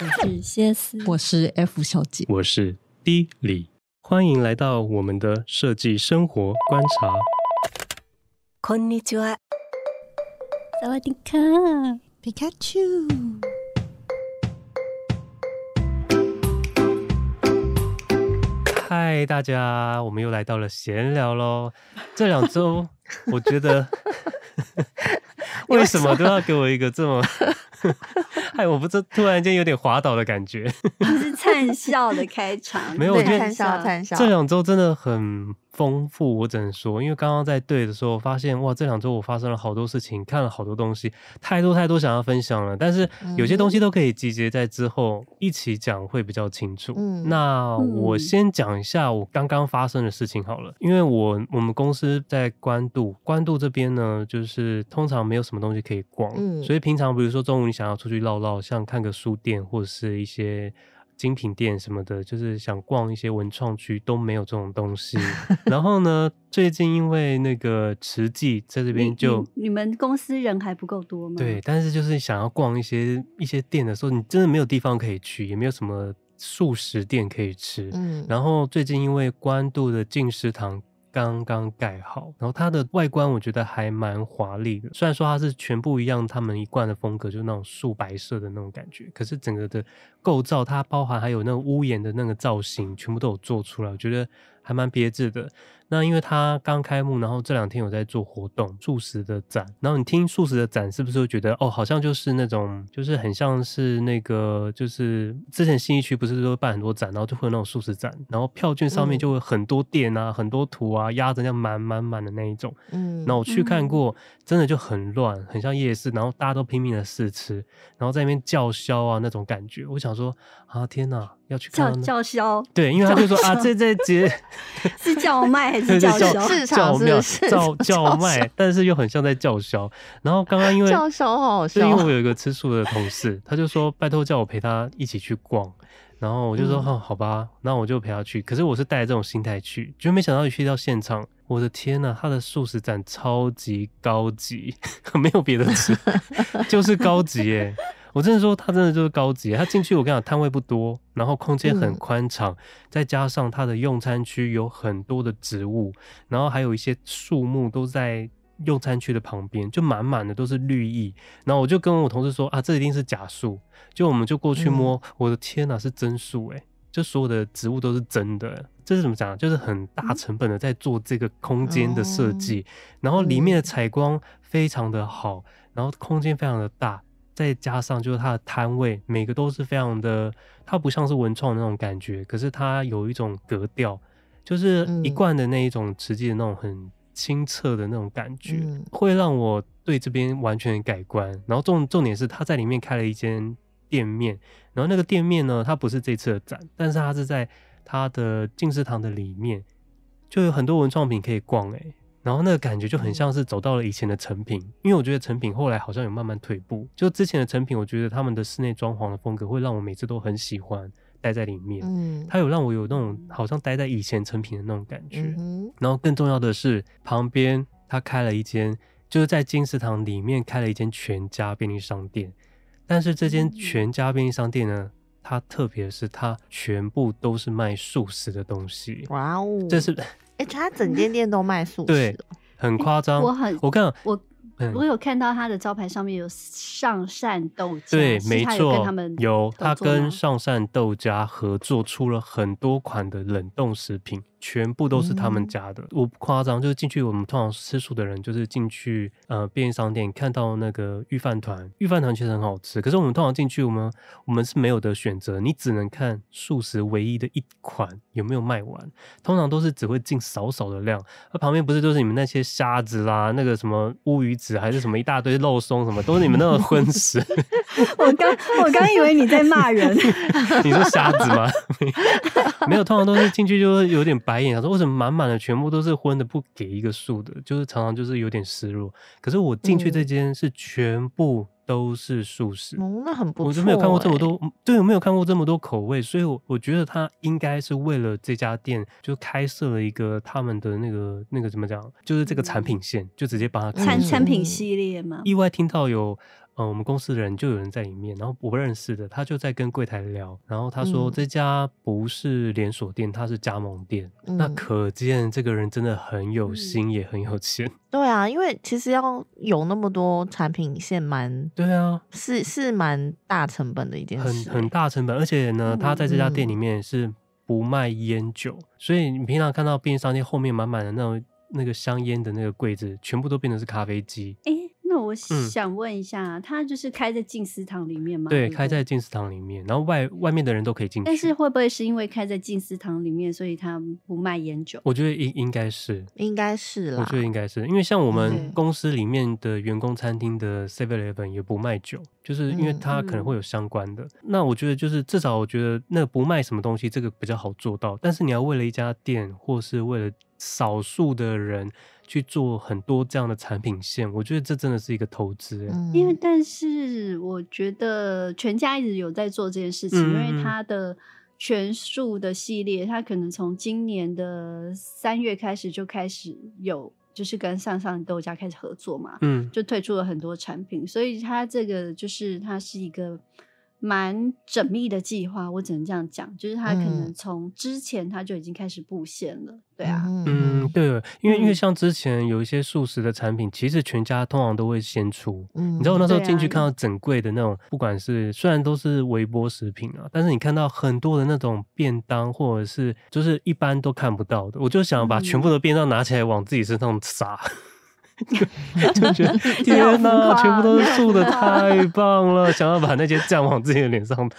我是谢思，我是 F 小姐，我是 D 李，欢迎来到我们的设计生活观察。こんにちは。萨瓦迪卡，皮卡丘。嗨，大家，我们又来到了闲聊喽。这两周，我觉得 为什么都要给我一个这么 哎，我不知道，突然间有点滑倒的感觉。是灿笑的开场，没有，我觉得灿笑灿笑。这两周真的很丰富，我只能说，因为刚刚在对的时候发现，哇，这两周我发生了好多事情，看了好多东西，太多太多想要分享了。但是有些东西都可以集结在之后一起讲，会比较清楚。嗯，那我先讲一下我刚刚发生的事情好了，因为我我们公司在关渡，关渡这边呢，就是通常没有什么东西可以逛，嗯，所以平常比如说中午你想要出去绕绕，像看个书店或者是一些。精品店什么的，就是想逛一些文创区都没有这种东西。然后呢，最近因为那个慈济在这边就你，你们公司人还不够多吗？对，但是就是想要逛一些一些店的时候，你真的没有地方可以去，也没有什么素食店可以吃。嗯，然后最近因为关渡的进食堂。刚刚盖好，然后它的外观我觉得还蛮华丽的。虽然说它是全部一样，他们一贯的风格就是那种素白色的那种感觉，可是整个的构造，它包含还有那个屋檐的那个造型，全部都有做出来，我觉得还蛮别致的。那因为它刚开幕，然后这两天有在做活动，素食的展。然后你听素食的展，是不是会觉得哦，好像就是那种，就是很像是那个，就是之前新一区不是说办很多展，然后就会有那种素食展，然后票券上面就会很多店啊，嗯、很多图啊，压着那样满满满的那一种。嗯，那我去看过，真的就很乱，很像夜市，然后大家都拼命的试吃，然后在那边叫嚣啊那种感觉。我想说啊，天哪！要去看叫叫嚣，对，因为他就说啊，这这节 是叫卖还是叫嚣？市场是 叫叫卖，但是又很像在叫嚣。然后刚刚因为叫嚣好好笑，因为我有一个吃素的同事，他就说拜托叫我陪他一起去逛，然后我就说哦，好吧，那我就陪他去。可是我是带着这种心态去，就没想到一去到现场，我的天呐，他的素食展超级高级，没有别的吃，就是高级耶。我真的说，它真的就是高级。它进去，我跟你讲，摊位不多，然后空间很宽敞，嗯、再加上它的用餐区有很多的植物，然后还有一些树木都在用餐区的旁边，就满满的都是绿意。然后我就跟我同事说啊，这一定是假树。就我们就过去摸，嗯、我的天哪，是真树诶，就所有的植物都是真的。这是怎么讲？就是很大成本的在做这个空间的设计，嗯、然后里面的采光非常的好，然后空间非常的大。再加上就是它的摊位，每个都是非常的，它不像是文创那种感觉，可是它有一种格调，就是一贯的那一种实际的那种很清澈的那种感觉，嗯、会让我对这边完全改观。然后重重点是他在里面开了一间店面，然后那个店面呢，它不是这次的展，但是它是在它的进士堂的里面，就有很多文创品可以逛诶、欸。然后那个感觉就很像是走到了以前的成品，因为我觉得成品后来好像有慢慢退步。就之前的成品，我觉得他们的室内装潢的风格会让我每次都很喜欢待在里面。嗯，它有让我有那种好像待在以前成品的那种感觉。嗯。然后更重要的是，旁边他开了一间，就是在金石堂里面开了一间全家便利商店。但是这间全家便利商店呢，它特别是它全部都是卖素食的东西。哇哦，这是。哎，他整间店都卖素食，对，很夸张。我很，我看我。我有看到他的招牌上面有上善豆家，对，没错，有他跟上善豆家合作出了很多款的冷冻食品，全部都是他们家的。嗯、我不夸张，就是进去我们通常吃素的人，就是进去呃便利商店看到那个御饭团，御饭团其实很好吃，可是我们通常进去，我们我们是没有的选择，你只能看素食唯一的一款有没有卖完，通常都是只会进少少的量，那旁边不是都是你们那些虾子啦，那个什么乌鱼子。还是什么一大堆肉松什么，都是你们那种荤食。我刚我刚以为你在骂人。你说瞎子吗？没有，通常都是进去就是有点白眼，他说为什么满满的全部都是荤的，不给一个素的，就是常常就是有点失落。可是我进去这间是全部都是素食。哦，那很不错、欸。我就没有看过这么多，对，我没有看过这么多口味，所以我我觉得他应该是为了这家店就开设了一个他们的那个那个怎么讲，就是这个产品线，嗯、就直接把它产产品系列嘛。意外听到有。嗯，我们公司的人就有人在里面，然后我不认识的，他就在跟柜台聊，然后他说这家不是连锁店，他是加盟店，嗯、那可见这个人真的很有心，嗯、也很有钱。对啊，因为其实要有那么多产品线，蛮对啊，是是蛮大成本的一件事，很很大成本，而且呢，他在这家店里面是不卖烟酒，嗯、所以你平常看到便利商店后面满满的那种那个香烟的那个柜子，全部都变成是咖啡机。欸我想问一下，它就是开在静思堂里面吗？对，开在静思堂里面，然后外外面的人都可以进去。但是会不会是因为开在静思堂里面，所以他不卖烟酒？我觉得应应该是，应该是啦。我觉得应该是因为像我们公司里面的员工餐厅的 Seven Eleven 也不卖酒，就是因为它可能会有相关的。那我觉得就是至少我觉得那不卖什么东西，这个比较好做到。但是你要为了一家店，或是为了少数的人。去做很多这样的产品线，我觉得这真的是一个投资。嗯，因为但是我觉得全家一直有在做这件事情，嗯、因为它的全数的系列，它可能从今年的三月开始就开始有，就是跟上上豆家开始合作嘛，嗯，就推出了很多产品，所以它这个就是它是一个。蛮缜密的计划，我只能这样讲，就是他可能从之前他就已经开始布线了，嗯、对啊，嗯，对，因为因为像之前有一些素食的产品，其实全家通常都会先出，嗯，你知道我那时候进去看到整柜的那种，啊、不管是虽然都是微波食品啊，但是你看到很多的那种便当，或者是就是一般都看不到的，我就想把全部的便当拿起来往自己身上撒。嗯 就觉得 天哪，全部都是 素的，太棒了！想要把那些酱往自己的脸上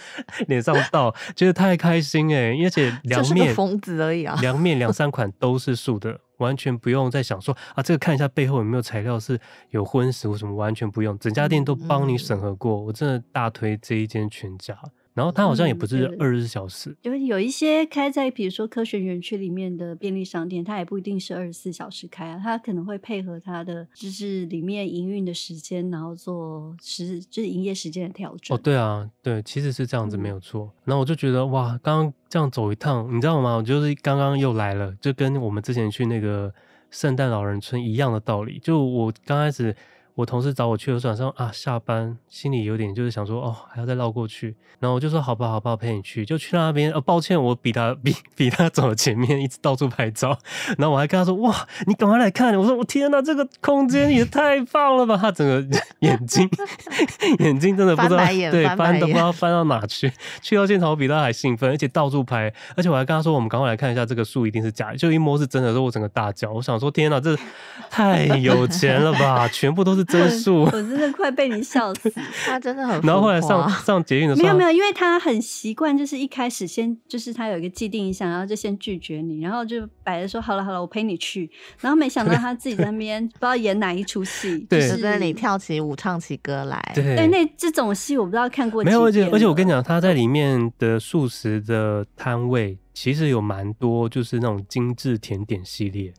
脸上倒，觉得太开心哎！而且凉面疯子而已啊，凉面两三款都是素的，完全不用再想说啊，这个看一下背后有没有材料是有荤食或什么，完全不用，整家店都帮你审核过，我真的大推这一间全家。然后它好像也不是二十四小时，因为、嗯、有一些开在比如说科学园区里面的便利商店，它也不一定是二十四小时开啊，它可能会配合它的就是里面营运的时间，然后做时就是营业时间的调整。哦，对啊，对，其实是这样子没有错。嗯、然后我就觉得哇，刚刚这样走一趟，你知道吗？我就是刚刚又来了，就跟我们之前去那个圣诞老人村一样的道理。就我刚开始。我同事找我去的时候，说啊，下班心里有点就是想说，哦，还要再绕过去。然后我就说，好吧，好吧，我陪你去。就去那边，哦，抱歉，我比他比比他走前面，一直到处拍照。然后我还跟他说，哇，你赶快来看！我说，我天哪，这个空间也太棒了吧！他整个 眼睛 眼睛真的不知道对翻都不知道翻到哪去。去到现场我比他还兴奋，而且到处拍。而且我还跟他说，我们赶快来看一下这个树一定是假的，就一摸是真的。说我整个大叫，我想说，天哪，这太有钱了吧！全部都是。真素，我真的快被你笑死。他真的很，然后后来上上捷运的时候，没有没有，因为他很习惯，就是一开始先就是他有一个既定印象，然后就先拒绝你，然后就摆着说好了好了，我陪你去。然后没想到他自己在那边 不知道演哪一出戏，就是在那里跳起舞、唱起歌来。对，对，那这种戏我不知道看过。没有，而且而且我跟你讲，他在里面的素食的摊位其实有蛮多，就是那种精致甜点系列，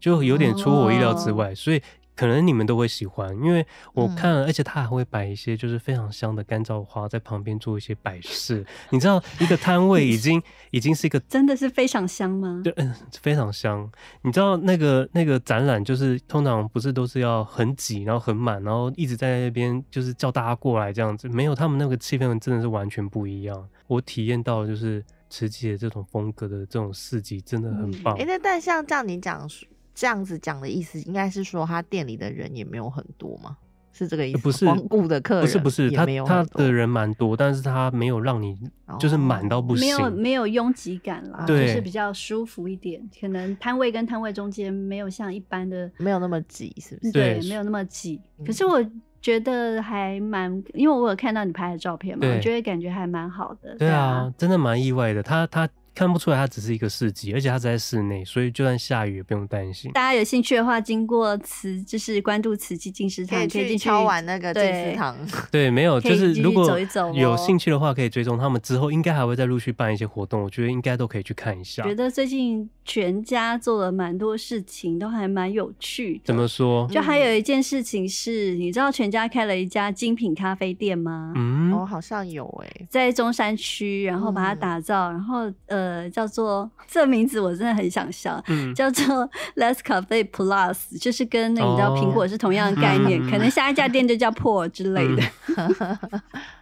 就有点出我意料之外，哦、所以。可能你们都会喜欢，因为我看了，嗯、而且他还会摆一些就是非常香的干燥花在旁边做一些摆饰。你知道，一个摊位已经 已经是一个真的是非常香吗？对，嗯，非常香。你知道那个那个展览就是通常不是都是要很挤，然后很满，然后一直在那边就是叫大家过来这样子。没有，他们那个气氛真的是完全不一样。我体验到就是慈济的这种风格的这种市集真的很棒。哎、嗯，那但像这样你讲。这样子讲的意思，应该是说他店里的人也没有很多吗？是这个意思？不是，光顾的客人不是不是，他他的人蛮多，但是他没有让你就是满到不行，没有没有拥挤感啦，就是比较舒服一点。可能摊位跟摊位中间没有像一般的没有那么挤，是不是？对，没有那么挤。可是我觉得还蛮，因为我有看到你拍的照片嘛，我觉得感觉还蛮好的。对啊，真的蛮意外的。他他。看不出来它只是一个市集，而且它是在室内，所以就算下雨也不用担心。大家有兴趣的话，经过慈就是关渡慈济进食堂，可以去进去敲完那个进食堂。对，没有，就是如果走一走哦有兴趣的话，可以追踪他们之后应该还会再陆续办一些活动，我觉得应该都可以去看一下。觉得最近全家做了蛮多事情，都还蛮有趣的。怎么说？就还有一件事情是，你知道全家开了一家精品咖啡店吗？嗯，哦，好像有哎、欸，在中山区，然后把它打造，嗯、然后呃，叫做这名字我真的很想笑，嗯、叫做 Less Cafe Plus，就是跟那你知道苹果是同样的概念，哦、可能下一家店就叫 Pour 之类的。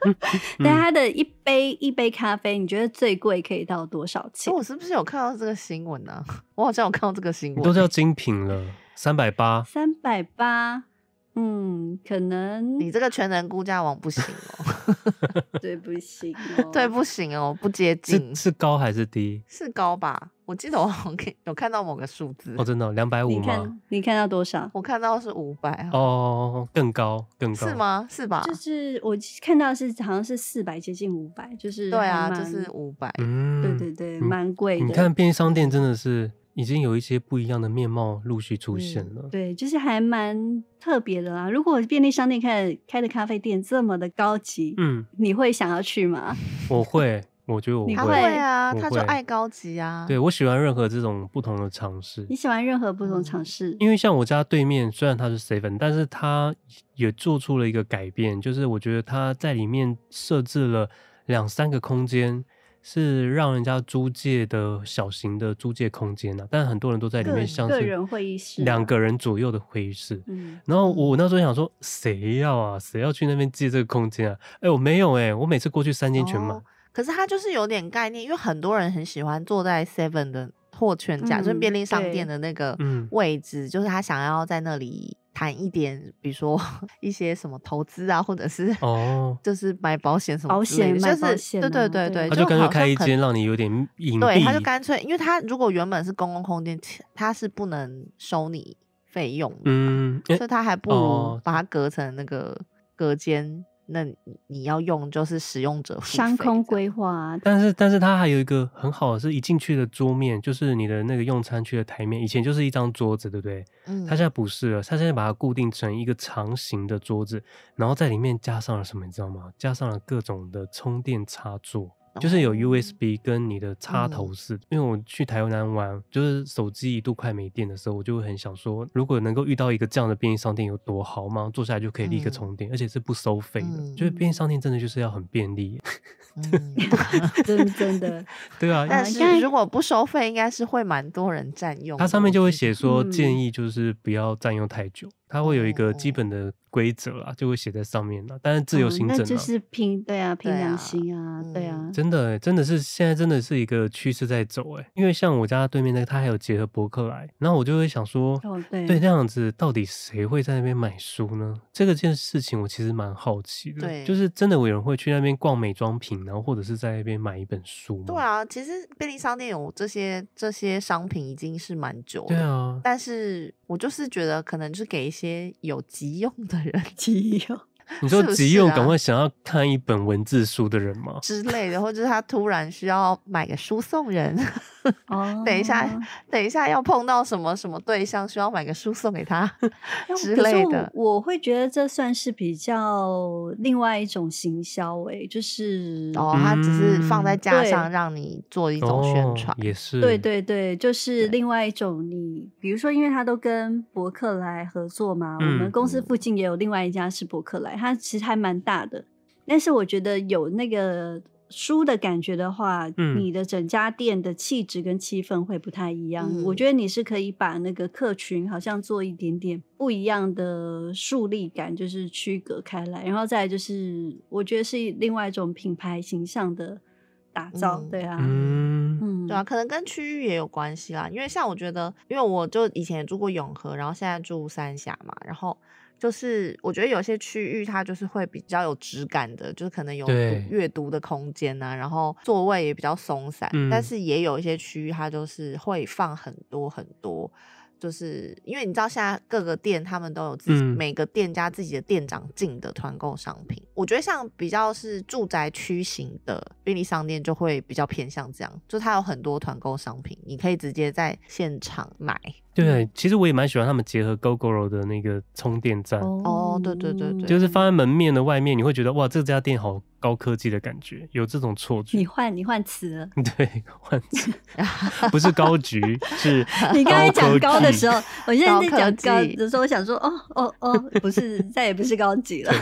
嗯、但它的一杯一杯咖啡，你觉得最贵可以到多少钱？我是不是有看到这个新闻呢、啊？我好像有看到这个新闻，都叫精品了，三百八，三百八。嗯，可能你这个全能估价王不行哦，对，不行 哦，对，不行哦，不接近，是，是高还是低？是高吧？我记得我好像有看到某个数字哦，真的两百五吗？你看，你看到多少？我看到是五百哦，更高，更高是吗？是吧？就是我看到是好像是四百，接近五百，就是对啊，就是五百，嗯，对对对，蛮贵的。你看便利商店真的是。已经有一些不一样的面貌陆续出现了，嗯、对，就是还蛮特别的啦。如果便利商店开开的咖啡店这么的高级，嗯，你会想要去吗？我会，我觉得我会，他会啊，会他就爱高级啊。对，我喜欢任何这种不同的尝试。你喜欢任何不同尝试？因为像我家对面，虽然它是 seven，但是它也做出了一个改变，就是我觉得它在里面设置了两三个空间。是让人家租借的小型的租借空间呐、啊，但很多人都在里面，像是个人会议室，两个人左右的会议室。嗯，然后我那时候想说，谁要啊？谁要去那边借这个空间啊？哎、欸，我没有哎、欸，我每次过去三间全满、哦。可是它就是有点概念，因为很多人很喜欢坐在 Seven 的或全家，嗯、就是便利商店的那个位置，就是他想要在那里。谈一点，比如说 一些什么投资啊，或者是哦，就是买保险什么保险，就是对对对对，他就干脆开一间让你有点隐蔽。对，他就干脆，因为他如果原本是公共空间，他是不能收你费用的，嗯，所以他还不如把它隔成那个隔间。那你要用就是使用者商空规划，但是但是它还有一个很好的是一进去的桌面，就是你的那个用餐区的台面，以前就是一张桌子，对不对？嗯，它现在不是了，它现在把它固定成一个长形的桌子，然后在里面加上了什么，你知道吗？加上了各种的充电插座。就是有 USB 跟你的插头式，嗯、因为我去台南玩，就是手机一度快没电的时候，我就会很想说，如果能够遇到一个这样的便利商店有多好吗？坐下来就可以立刻充电，嗯、而且是不收费的。嗯、就是便利商店真的就是要很便利，嗯、真真的。对啊，但是如果不收费，应该是会蛮多人占用。它上面就会写说，建议就是不要占用太久。它会有一个基本的规则啊，就会写在上面了。但是自由行政、啊哦，那就是拼对啊，拼良心啊，对啊。对啊真的，真的是现在真的是一个趋势在走哎。因为像我家对面那个，他还有结合博客来，然后我就会想说，哦、对，对，那样子到底谁会在那边买书呢？这个件事情我其实蛮好奇的。对，就是真的有人会去那边逛美妆品，然后或者是在那边买一本书吗？对啊，其实便利商店有这些这些商品已经是蛮久了。对啊，但是我就是觉得可能就是给一些有。急用的人，急用。你说急用，赶快想要看一本文字书的人吗？之类的，或者是他突然需要买个书送人。哦，等一下，等一下要碰到什么什么对象，需要买个书送给他 之类的。我，我会觉得这算是比较另外一种行销，哎，就是哦，他只是放在架上让你做一种宣传，哦，也是。对对对，就是另外一种你。你比如说，因为他都跟博客来合作嘛，嗯，我们公司附近也有另外一家是博客来，它其实还蛮大的。但是我觉得有那个。书的感觉的话，嗯、你的整家店的气质跟气氛会不太一样。嗯、我觉得你是可以把那个客群好像做一点点不一样的树立感，就是区隔开来。然后再来就是，我觉得是另外一种品牌形象的打造。嗯、对啊，嗯，嗯对啊，可能跟区域也有关系啦。因为像我觉得，因为我就以前也住过永和，然后现在住三峡嘛，然后。就是我觉得有些区域它就是会比较有质感的，就是可能有阅读的空间啊，然后座位也比较松散。嗯、但是也有一些区域它就是会放很多很多就是因为你知道现在各个店他们都有自己、嗯、每个店家自己的店长进的团购商品，我觉得像比较是住宅区型的便利商店就会比较偏向这样，就它有很多团购商品，你可以直接在现场买。对，其实我也蛮喜欢他们结合 Gogoro 的那个充电站。哦，对对对对，就是放在门面的外面，你会觉得哇，这家店好高科技的感觉，有这种错觉。你换你换词了。对，换词，不是高级，是。你刚才讲高的时候，我现在在讲高的时候，我想说，哦哦哦，不是，再也不是高级了。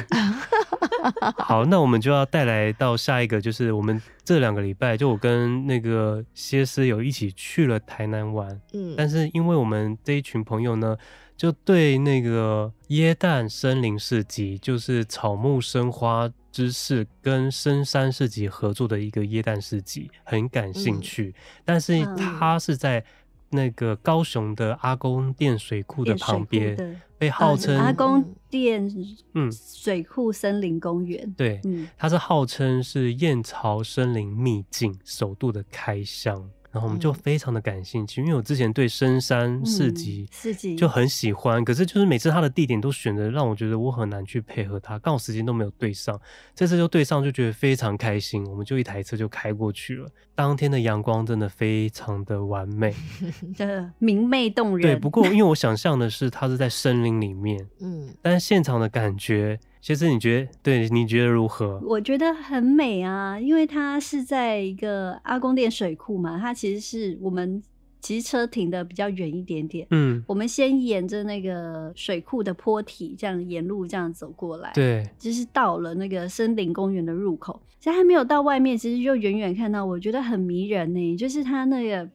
好，那我们就要带来到下一个，就是我们这两个礼拜，就我跟那个歇思有一起去了台南玩。嗯，但是因为我们这一群朋友呢，就对那个椰蛋森林市集，就是草木生花之市跟深山市集合作的一个椰蛋市集，很感兴趣。嗯、但是它是在那个高雄的阿公店水库的旁边。被号称、呃、阿公店嗯水库森林公园、嗯，对，嗯，它是号称是燕巢森林秘境首度的开箱。然后我们就非常的感兴趣，嗯、因为我之前对深山市集市集就很喜欢，嗯、可是就是每次他的地点都选的让我觉得我很难去配合他，刚好时间都没有对上，这次就对上，就觉得非常开心，我们就一台车就开过去了。当天的阳光真的非常的完美，真的明媚动人。对，不过 因为我想象的是它是在森林里面，嗯，但是现场的感觉。其实你觉得，对，你觉得如何？我觉得很美啊，因为它是在一个阿公店水库嘛，它其实是我们其实车停的比较远一点点。嗯，我们先沿着那个水库的坡体，这样沿路这样走过来。对，就是到了那个森林公园的入口，其实还没有到外面，其实就远远看到，我觉得很迷人呢，就是它那个。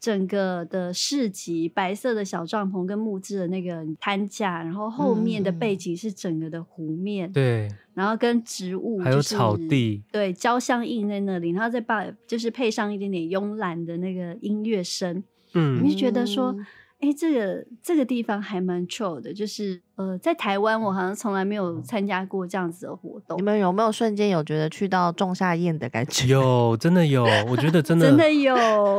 整个的市集，白色的小帐篷跟木质的那个摊架，然后后面的背景是整个的湖面，嗯、对，然后跟植物、就是、还有草地，对，交相映在那里，然后再把就是配上一点点慵懒的那个音乐声，嗯，你就觉得说。哎、欸，这个这个地方还蛮 chill 的，就是呃，在台湾我好像从来没有参加过这样子的活动。你们有没有瞬间有觉得去到仲夏夜的感觉？有，真的有，我觉得真的 真的有。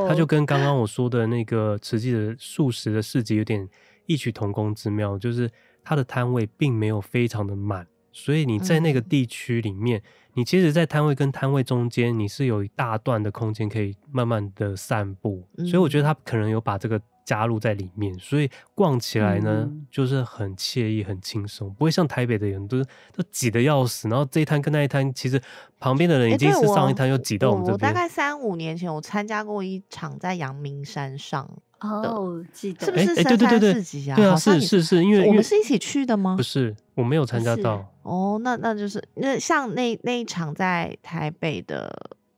它就跟刚刚我说的那个慈济的素食的市集有点异曲同工之妙，就是它的摊位并没有非常的满，所以你在那个地区里面，嗯、你其实，在摊位跟摊位中间，你是有一大段的空间可以慢慢的散步，嗯、所以我觉得它可能有把这个。加入在里面，所以逛起来呢，嗯、就是很惬意、很轻松，不会像台北的人都都挤得要死。然后这一摊跟那一摊，其实旁边的人已经是上一摊又挤到我们这边。我大概三五年前，我参加过一场在阳明山上哦，记得是不是深山市集啊？对啊，是是是，因为我们是一起去的吗？不是，我没有参加到。哦，那那就是那像那那一场在台北的。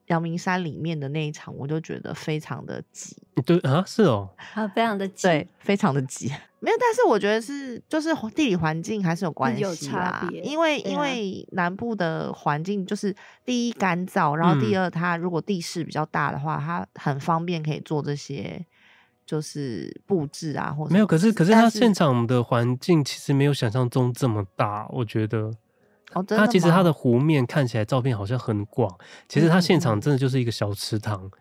阳明山里面的那一场，我就觉得非常的挤。对啊，是哦，啊，非常的挤，对，非常的挤。没有，但是我觉得是，就是地理环境还是有关系啦。因为、啊、因为南部的环境就是第一干燥，然后第二它如果地势比较大的话，嗯、它很方便可以做这些就是布置啊，或者没有。可是可是它现场的环境其实没有想象中这么大，我觉得。哦、它其实它的湖面看起来照片好像很广，其实它现场真的就是一个小池塘，嗯、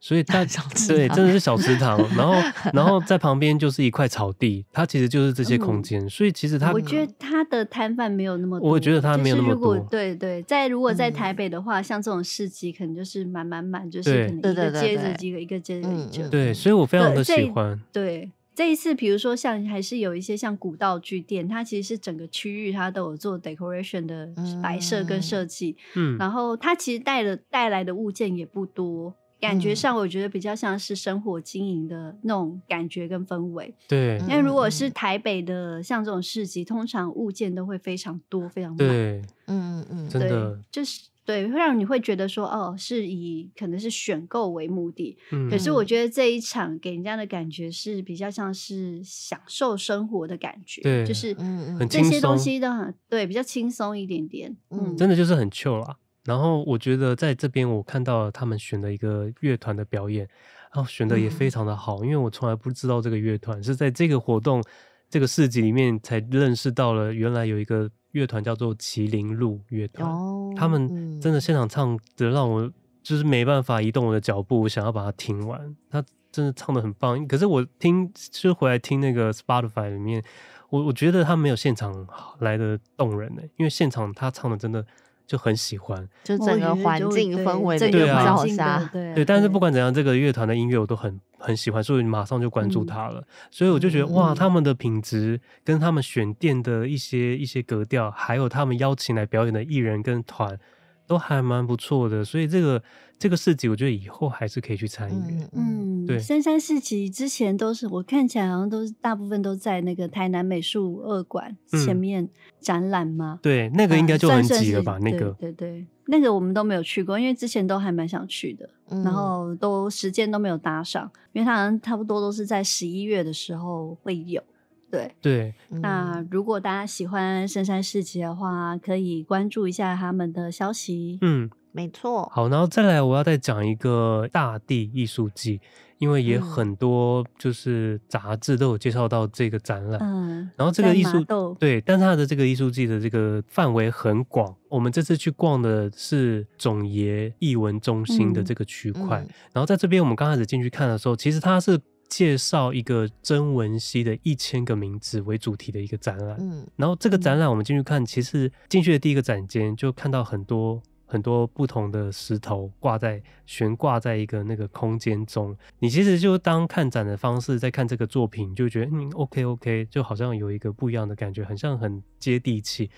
所以它 对真的是小池塘，然后 然后在旁边就是一块草地，它其实就是这些空间，嗯、所以其实它我觉得它的摊贩没有那么多，我觉得它没有那么多，对对，在如果在台北的话，嗯、像这种市集可能就是满满满，就是可能一个接着一个，一个接着一个，对，所以我非常的喜欢，对。对这一次，比如说像还是有一些像古道具店，它其实是整个区域它都有做 decoration 的摆设跟设计，嗯，然后它其实带了带来的物件也不多，感觉上我觉得比较像是生活经营的那种感觉跟氛围，对。因为如果是台北的像这种市集，通常物件都会非常多，非常满，对，嗯嗯嗯，真的就是。对，会让你会觉得说，哦，是以可能是选购为目的。嗯，可是我觉得这一场给人家的感觉是比较像是享受生活的感觉，对，就是嗯嗯，这些东西都很对，比较轻松一点点。嗯，真的就是很 chill 啦。然后我觉得在这边我看到了他们选的一个乐团的表演，然后选的也非常的好，嗯，因为我从来不知道这个乐团是在这个活动这个市集里面才认识到了，原来有一个。乐团叫做麒麟鹿乐团，哦、他们真的现场唱的让我就是没办法移动我的脚步，我想要把它听完。他真的唱的很棒。可是我听就回来听那个 Spotify 里面，我我觉得他没有现场来的动人呢，因为现场他唱的真的。就很喜欢，就整个环境氛围的对啊，对，对。但是不管怎样，这个乐团的音乐我都很很喜欢，所以马上就关注他了。嗯、所以我就觉得哇，他们的品质跟他们选店的一些一些格调，还有他们邀请来表演的艺人跟团，都还蛮不错的。所以这个。这个市集我觉得以后还是可以去参与。嗯，对，三山市集之前都是我看起来好像都是大部分都在那个台南美术二馆前面展览嘛。对，那个应该就很挤了吧？那个，对对，那个我们都没有去过，因为之前都还蛮想去的，然后都时间都没有搭上，因为它好像差不多都是在十一月的时候会有。对。对，那如果大家喜欢深山市集的话，可以关注一下他们的消息。嗯。没错，好，然后再来，我要再讲一个大地艺术季，因为也很多就是杂志都有介绍到这个展览，嗯，然后这个艺术对，但是它的这个艺术季的这个范围很广，我们这次去逛的是总爷艺文中心的这个区块，嗯嗯、然后在这边我们刚开始进去看的时候，其实它是介绍一个曾文熙的一千个名字为主题的一个展览，嗯，然后这个展览我们进去看，其实进去的第一个展间就看到很多。很多不同的石头挂在悬挂在一个那个空间中，你其实就当看展的方式在看这个作品，就觉得嗯，OK OK，就好像有一个不一样的感觉，很像很接地气。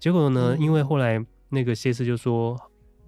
结果呢，因为后来那个谢师就说，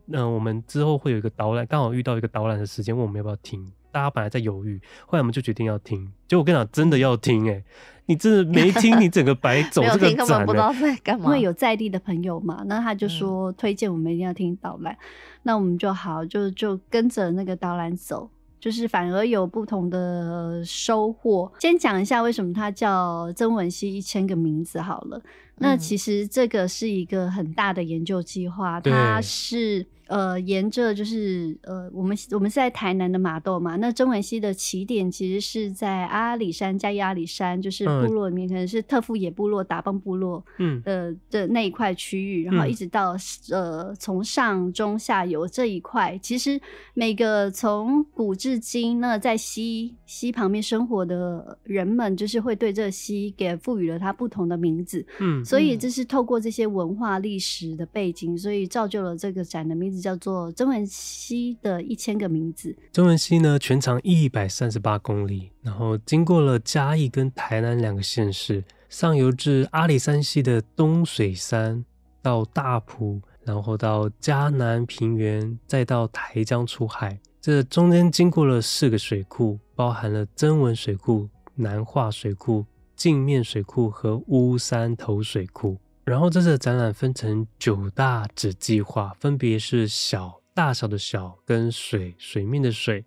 嗯、呃，我们之后会有一个导览，刚好遇到一个导览的时间，问我们要不要听。大家本来在犹豫，后来我们就决定要听。结果我跟你讲，真的要听哎、欸。你真的没听，你整个白走这个展、欸，不知道在干嘛。因为有在地的朋友嘛，那他就说推荐我们一定要听导览，嗯、那我们就好，就就跟着那个导览走，就是反而有不同的收获。先讲一下为什么它叫曾文熙一千个名字好了。那其实这个是一个很大的研究计划，嗯、它是。呃，沿着就是呃，我们我们是在台南的马豆嘛。那曾文熙的起点其实是在阿里山嘉义阿里山，就是部落里面可能是特富野部落、达邦部落嗯的的那一块区域，然后一直到呃从上中下游这一块，其实每个从古至今，那在溪溪旁边生活的人们，就是会对这个溪给赋予了它不同的名字。嗯，所以这是透过这些文化历史的背景，所以造就了这个展的名字。叫做曾文溪的一千个名字。曾文溪呢，全长一百三十八公里，然后经过了嘉义跟台南两个县市，上游至阿里山系的东水山，到大埔，然后到嘉南平原，再到台江出海。这中间经过了四个水库，包含了曾文水库、南化水库、镜面水库和乌山头水库。然后这次的展览分成九大子计划，分别是小大小的小跟水水面的水，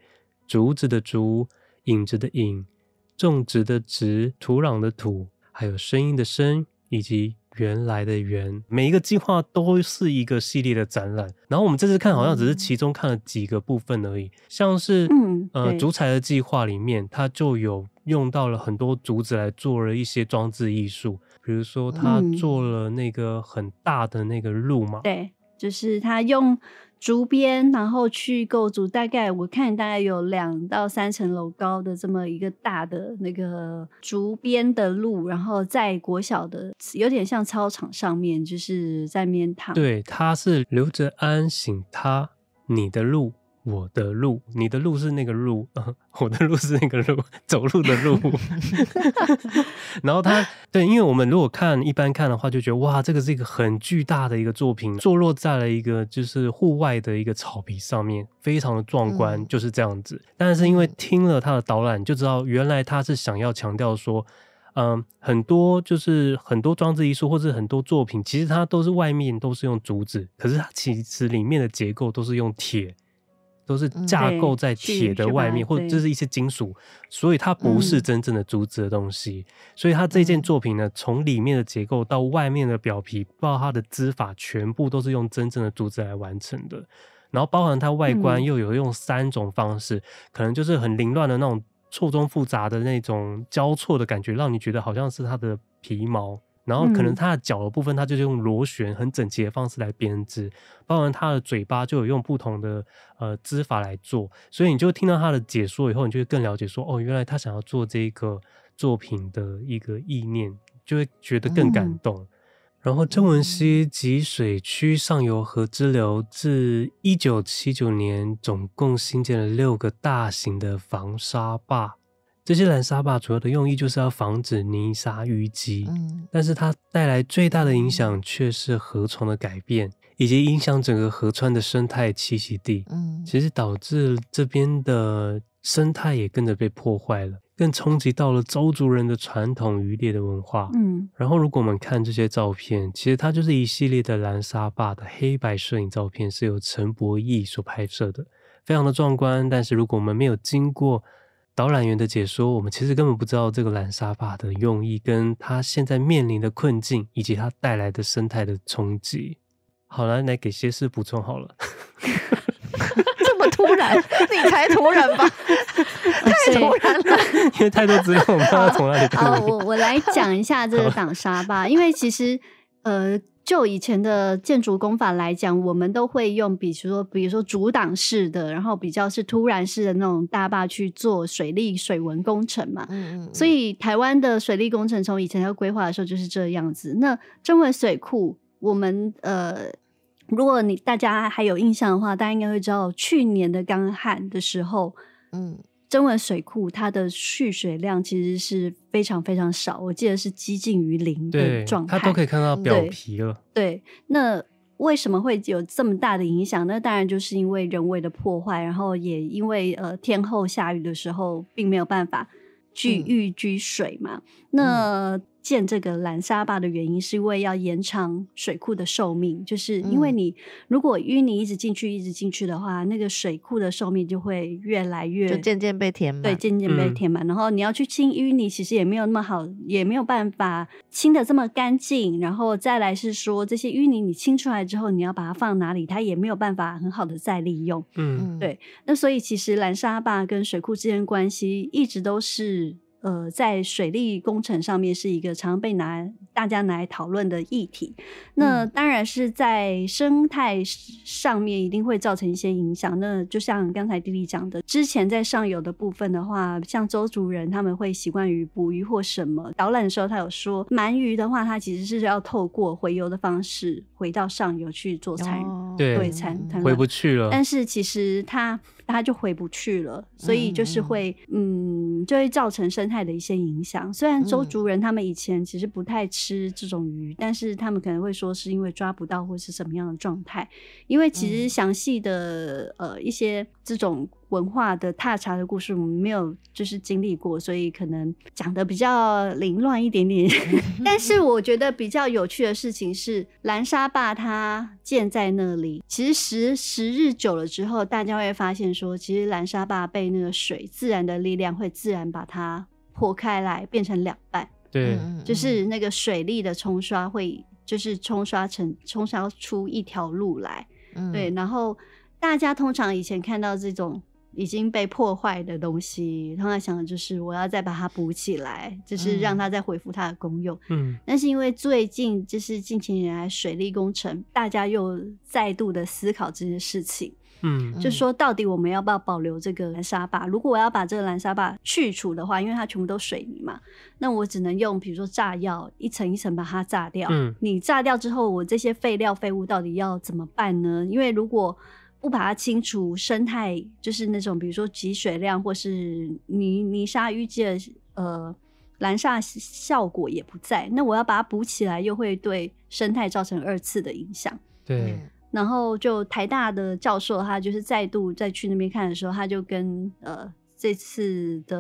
竹子的竹，影子的影，种植的植，土壤的土，还有声音的声，以及原来的原。每一个计划都是一个系列的展览。然后我们这次看好像只是其中看了几个部分而已，像是嗯呃竹材的计划里面，它就有用到了很多竹子来做了一些装置艺术。比如说，他做了那个很大的那个路嘛？嗯、对，就是他用竹编，然后去构筑，大概我看大概有两到三层楼高的这么一个大的那个竹编的路，然后在国小的有点像操场上面，就是在面躺。对，他是刘哲安醒他你的路。我的路，你的路是那个路，呃、我的路是那个路，走路的路。然后他对，因为我们如果看一般看的话，就觉得哇，这个是一个很巨大的一个作品，坐落在了一个就是户外的一个草皮上面，非常的壮观，嗯、就是这样子。但是因为听了他的导览，就知道原来他是想要强调说，嗯、呃，很多就是很多装置艺术或者很多作品，其实它都是外面都是用竹子，可是它其实里面的结构都是用铁。都是架构在铁的外面，或者就是一些金属，所以它不是真正的竹子的东西。嗯、所以它这件作品呢，从里面的结构到外面的表皮，包括它的织法，全部都是用真正的竹子来完成的。然后包含它外观又有用三种方式，嗯、可能就是很凌乱的那种错综复杂的那种交错的感觉，让你觉得好像是它的皮毛。然后可能它的脚的部分，它就是用螺旋很整齐的方式来编织，包含它的嘴巴就有用不同的呃织法来做，所以你就听到他的解说以后，你就会更了解说，哦，原来他想要做这个作品的一个意念，就会觉得更感动。嗯、然后曾文熙集水区上游河支流自一九七九年总共新建了六个大型的防沙坝。这些拦沙坝主要的用意就是要防止泥沙淤积，嗯，但是它带来最大的影响却是河床的改变，以及影响整个河川的生态栖息地，嗯，其实导致这边的生态也跟着被破坏了，更冲击到了邹族人的传统渔猎的文化，嗯，然后如果我们看这些照片，其实它就是一系列的拦沙坝的黑白摄影照片，是由陈博义所拍摄的，非常的壮观，但是如果我们没有经过导览员的解说，我们其实根本不知道这个蓝沙发的用意，跟他现在面临的困境，以及它带来的生态的冲击。好了，来给谢师补充好了。这么突然，你才突然吧？太突然了，因为太多资料，我不知道从哪里好，我我来讲一下这个挡沙发，因为其实呃。就以前的建筑工法来讲，我们都会用，比如说，比如说阻挡式的，然后比较是突然式的那种大坝去做水利水文工程嘛。嗯嗯。所以台湾的水利工程从以前要规划的时候就是这样子。那中文水库，我们呃，如果你大家还有印象的话，大家应该会知道，去年的干旱的时候，嗯。曾文水库它的蓄水量其实是非常非常少，我记得是接近于零的状态，它都可以看到表皮了。对，对，那为什么会有这么大的影响？那当然就是因为人为的破坏，然后也因为呃天后下雨的时候并没有办法聚淤积水嘛。嗯、那、嗯建这个拦沙坝的原因，是因为要延长水库的寿命，就是因为你如果淤泥一直进去，一直进去的话，那个水库的寿命就会越来越，就渐渐被填满，对，渐渐被填满。嗯、然后你要去清淤泥，其实也没有那么好，也没有办法清的这么干净。然后再来是说，这些淤泥你清出来之后，你要把它放哪里，它也没有办法很好的再利用。嗯，对。那所以其实拦沙坝跟水库之间关系一直都是。呃，在水利工程上面是一个常被拿大家拿来讨论的议题。那当然是在生态上面一定会造成一些影响。那就像刚才弟弟讲的，之前在上游的部分的话，像周族人他们会习惯于捕鱼或什么。导览的时候他有说，鳗鱼的话，它其实是要透过回游的方式回到上游去做产，哦、对产回不去了。但是其实它。它就回不去了，所以就是会，嗯，嗯，就会造成生态的一些影响。虽然周族人他们以前其实不太吃这种鱼，嗯、但是他们可能会说是因为抓不到或是什么样的状态。因为其实详细的、嗯、呃一些这种。文化的踏查的故事，我们没有就是经历过，所以可能讲的比较凌乱一点点。但是我觉得比较有趣的事情是，蓝沙坝它建在那里，其实时时日久了之后，大家会发现说，其实蓝沙坝被那个水自然的力量会自然把它破开来，变成两半。对，就是那个水力的冲刷会，就是冲刷成冲刷出一条路来。对，然后大家通常以前看到这种。已经被破坏的东西，他在想的就是我要再把它补起来，就是让它再恢复它的功用。嗯，但是因为最近就是近几年来水利工程，大家又再度的思考这件事情。嗯，就说到底我们要不要保留这个蓝沙坝？如果我要把这个蓝沙坝去除的话，因为它全部都水泥嘛，那我只能用比如说炸药一层一层把它炸掉。嗯，你炸掉之后，我这些废料废物到底要怎么办呢？因为如果不把它清除，生态就是那种，比如说集水量或是泥泥沙淤积的呃拦沙效果也不在。那我要把它补起来，又会对生态造成二次的影响。对、嗯。然后就台大的教授，他就是再度再去那边看的时候，他就跟呃这次的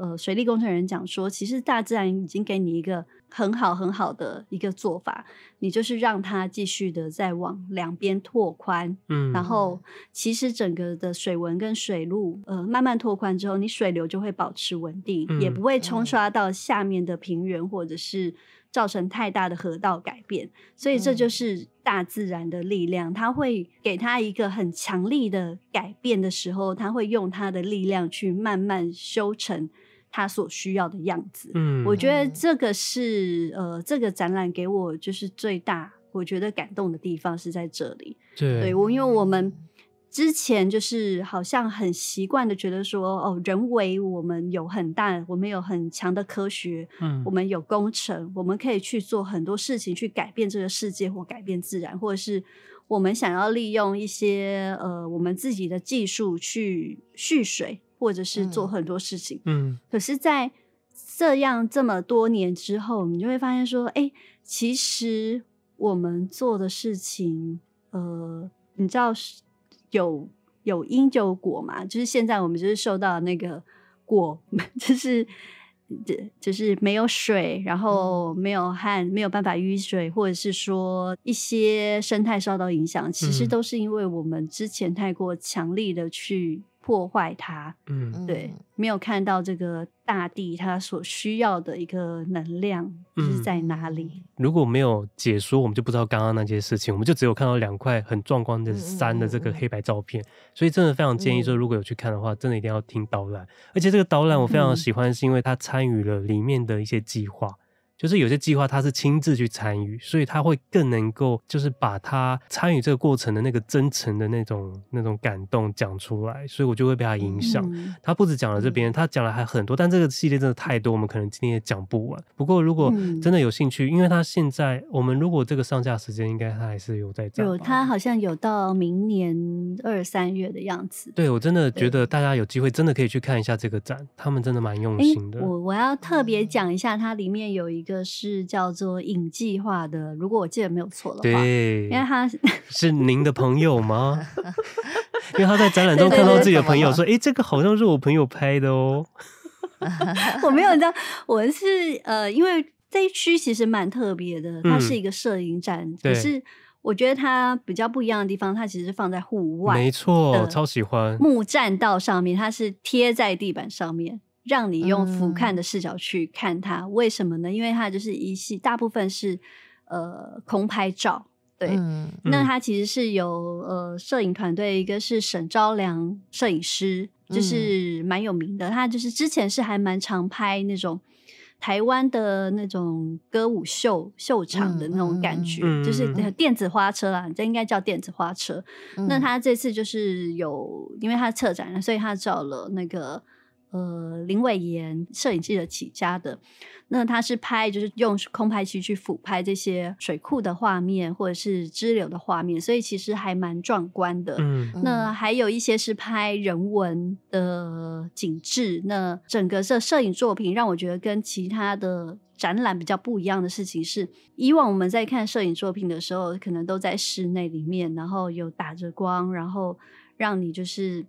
呃水利工程人讲说，其实大自然已经给你一个。很好很好的一个做法，你就是让它继续的再往两边拓宽，嗯，然后其实整个的水文跟水路，呃，慢慢拓宽之后，你水流就会保持稳定，嗯，也不会冲刷到下面的平原，或者是造成太大的河道改变。所以这就是大自然的力量，它会给它一个很强力的改变的时候，它会用它的力量去慢慢修成。他所需要的样子。嗯，我觉得这个是呃，这个展览给我就是最大我觉得感动的地方是在这里。对，对我，因为我们。之前就是好像很习惯的觉得说，哦，人为我们有很大，我们有很强的科学，嗯，我们有工程，我们可以去做很多事情去改变这个世界或改变自然，或者是我们想要利用一些呃我们自己的技术去蓄水，或者是做很多事情，嗯。可是，在这样这么多年之后，你就会发现说，哎，其实我们做的事情，呃，你知道是。有有因就有果嘛，就是现在我们就是受到那个果，就是就是没有水，然后没有旱，没有办法雨水，或者是说一些生态受到影响，其实都是因为我们之前太过强力的去。破坏它，嗯，对，没有看到这个大地它所需要的一个能量是在哪里。嗯，如果没有解说，我们就不知道刚刚那件事情，我们就只有看到两块很壮观的山的这个黑白照片。所以真的非常建议说，如果有去看的话，真的一定要听导览。而且这个导览我非常喜欢，是因为他参与了里面的一些计划。就是有些计划他是亲自去参与，所以他会更能够就是把他参与这个过程的那个真诚的那种那种感动讲出来，所以我就会被他影响。嗯、他不止讲了这边，他讲了还很多，但这个系列真的太多，我们可能今天也讲不完。不过如果真的有兴趣，嗯、因为他现在我们如果这个上架时间，应该他还是有在讲。有，他好像有到明年二三月的样子。对，我真的觉得大家有机会真的可以去看一下这个展，他们真的蛮用心的。欸、我我要特别讲一下，它里面有一个。个是叫做影计划的，如果我记得没有错的话，对，因为他 是您的朋友吗？因为他在展览中看到自己的朋友说：“哎，这个好像是我朋友拍的哦。”我没有，你知道，我是呃，因为这一区其实蛮特别的，它是一个摄影展，嗯、可是我觉得它比较不一样的地方，它其实放在户外，没错，超喜欢木栈道上面，它是贴在地板上面。让你用俯瞰的视角去看它，嗯、为什么呢？因为它就是一系大部分是呃空拍照，对。嗯、那它其实是有呃摄影团队，一个是沈昭良摄影师，就是蛮有名的。嗯、他就是之前是还蛮常拍那种台湾的那种歌舞秀秀场的那种感觉，嗯、就是电子花车啦，这应该叫电子花车。嗯、那他这次就是有，因为他策展了，所以他找了那个。呃，林伟炎摄影记者起家的，那他是拍，就是用空拍机去俯拍这些水库的画面，或者是支流的画面，所以其实还蛮壮观的。嗯，那还有一些是拍人文的景致。那整个这摄影作品让我觉得跟其他的展览比较不一样的事情是，以往我们在看摄影作品的时候，可能都在室内里面，然后有打着光，然后让你就是。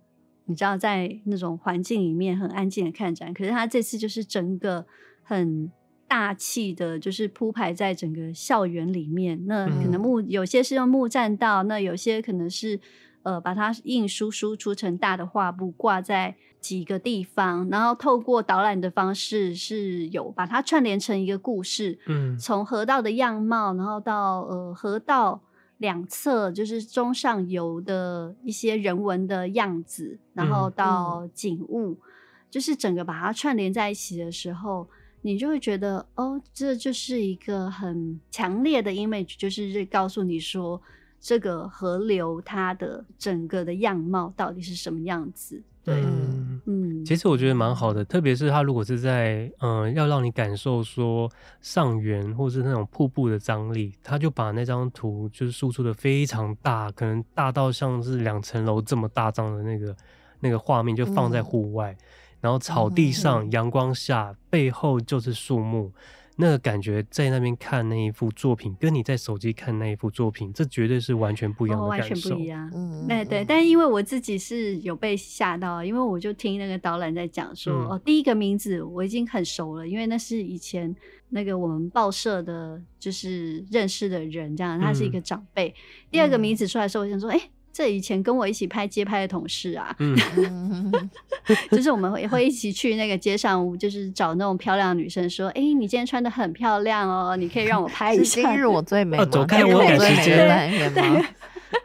你知道，在那种环境里面很安静的看展，可是他这次就是整个很大气的，就是铺排在整个校园里面。那可能木有些是用木栈道，那有些可能是呃把它印输输出成大的画布挂在几个地方，然后透过导览的方式是有把它串联成一个故事。嗯，从河道的样貌，然后到呃河道。两侧就是中上游的一些人文的样子，然后到景物，就是整个把它串联在一起的时候，你就会觉得哦，这就是一个很强烈的 image，就是告诉你说这个河流它的整个的样貌到底是什么样子。对，其实我觉得蛮好的，特别是它如果是在，嗯、呃，要让你感受说上缘或是那种瀑布的张力，它就把那张图就是输出的非常大，可能大到像是两层楼这么大张的那个那个画面，就放在户外，嗯、然后草地上阳光下，嗯、背后就是树木。那个感觉在那边看那一幅作品，跟你在手机看那一幅作品，这绝对是完全不一样的感受。哦、完全不一样。嗯，对对。但因为我自己是有被吓到，因为我就听那个导览在讲说，嗯、哦，第一个名字我已经很熟了，因为那是以前那个我们报社的，就是认识的人，这样他是一个长辈。嗯、第二个名字出来的时候，我想说，哎、欸。这以前跟我一起拍街拍的同事啊，嗯，就是我们会会一起去那个街上，就是找那种漂亮的女生，说：“哎，你今天穿的很漂亮哦，你可以让我拍一下。”今日我最美，走开，我赶时间。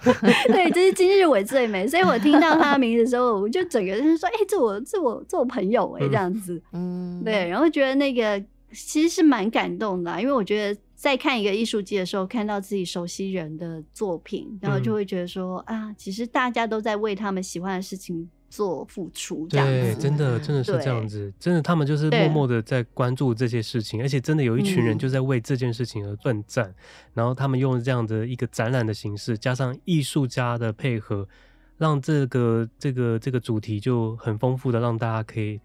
对，对，这是今日我最美。所以我听到他的名字的时候，我就整个人说：“哎、欸，这我这我这我朋友哎、欸，这样子。”嗯，对。然后觉得那个其实是蛮感动的、啊，因为我觉得在看一个艺术季的时候，看到自己熟悉人的作品，然后就会觉得说：“嗯、啊，其实大家都在为他们喜欢的事情。”做付出，对，真的真的是这样子，真的他们就是默默的在关注这些事情，而且真的有一群人就在为这件事情而奋战，嗯、然后他们用这样的一个展览的形式，加上艺术家的配合，让这个这个这个主题就很丰富的，让大家可以。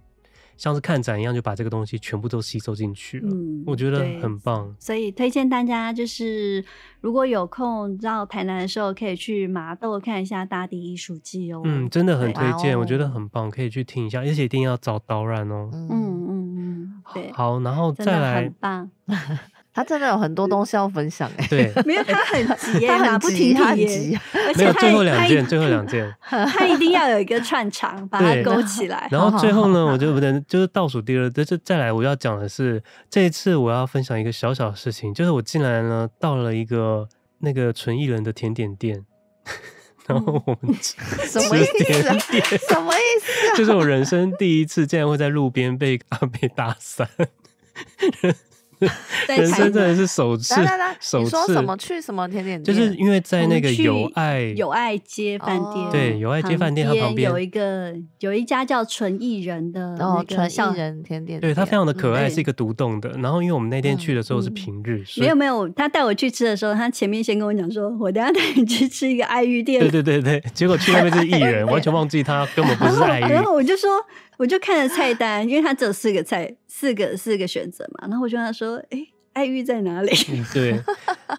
像是看展一样，就把这个东西全部都吸收进去了。嗯，我觉得很棒。所以推荐大家，就是如果有空到台南的时候，可以去麻豆看一下大地艺术季哦。嗯，真的很推荐，我觉得很棒，可以去听一下，而且一定要找导览哦。嗯嗯嗯，对。好，然后再来。很棒。他真的有很多东西要分享哎，对，没有他很急，他很急，他很急，没有最后两件，最后两件，他一定要有一个串场把它勾起来。然后最后呢，我就不能就是倒数第二，就是再来我要讲的是这一次我要分享一个小小的事情，就是我进来呢到了一个那个纯艺人的甜点店，然后我们吃 什么意思？什么意思？就是我人生第一次竟然会在路边被阿伯搭讪。人生真的是首次，首次。你说什么去什么甜点店？就是因为在那个友爱友爱街饭店，对友爱街饭店，它旁边有一个有一家叫纯艺人的那个纯艺人甜点，对它非常的可爱，是一个独栋的。然后因为我们那天去的时候是平日，没有没有，他带我去吃的时候，他前面先跟我讲说，我等下带你去吃一个爱玉店。对对对对，结果去那边是艺人，完全忘记他根本不是爱玉。然后我就说。我就看着菜单，因为他只有四个菜，四个四个选择嘛。然后我就跟他说：“哎、欸，爱玉在哪里？” 嗯，对。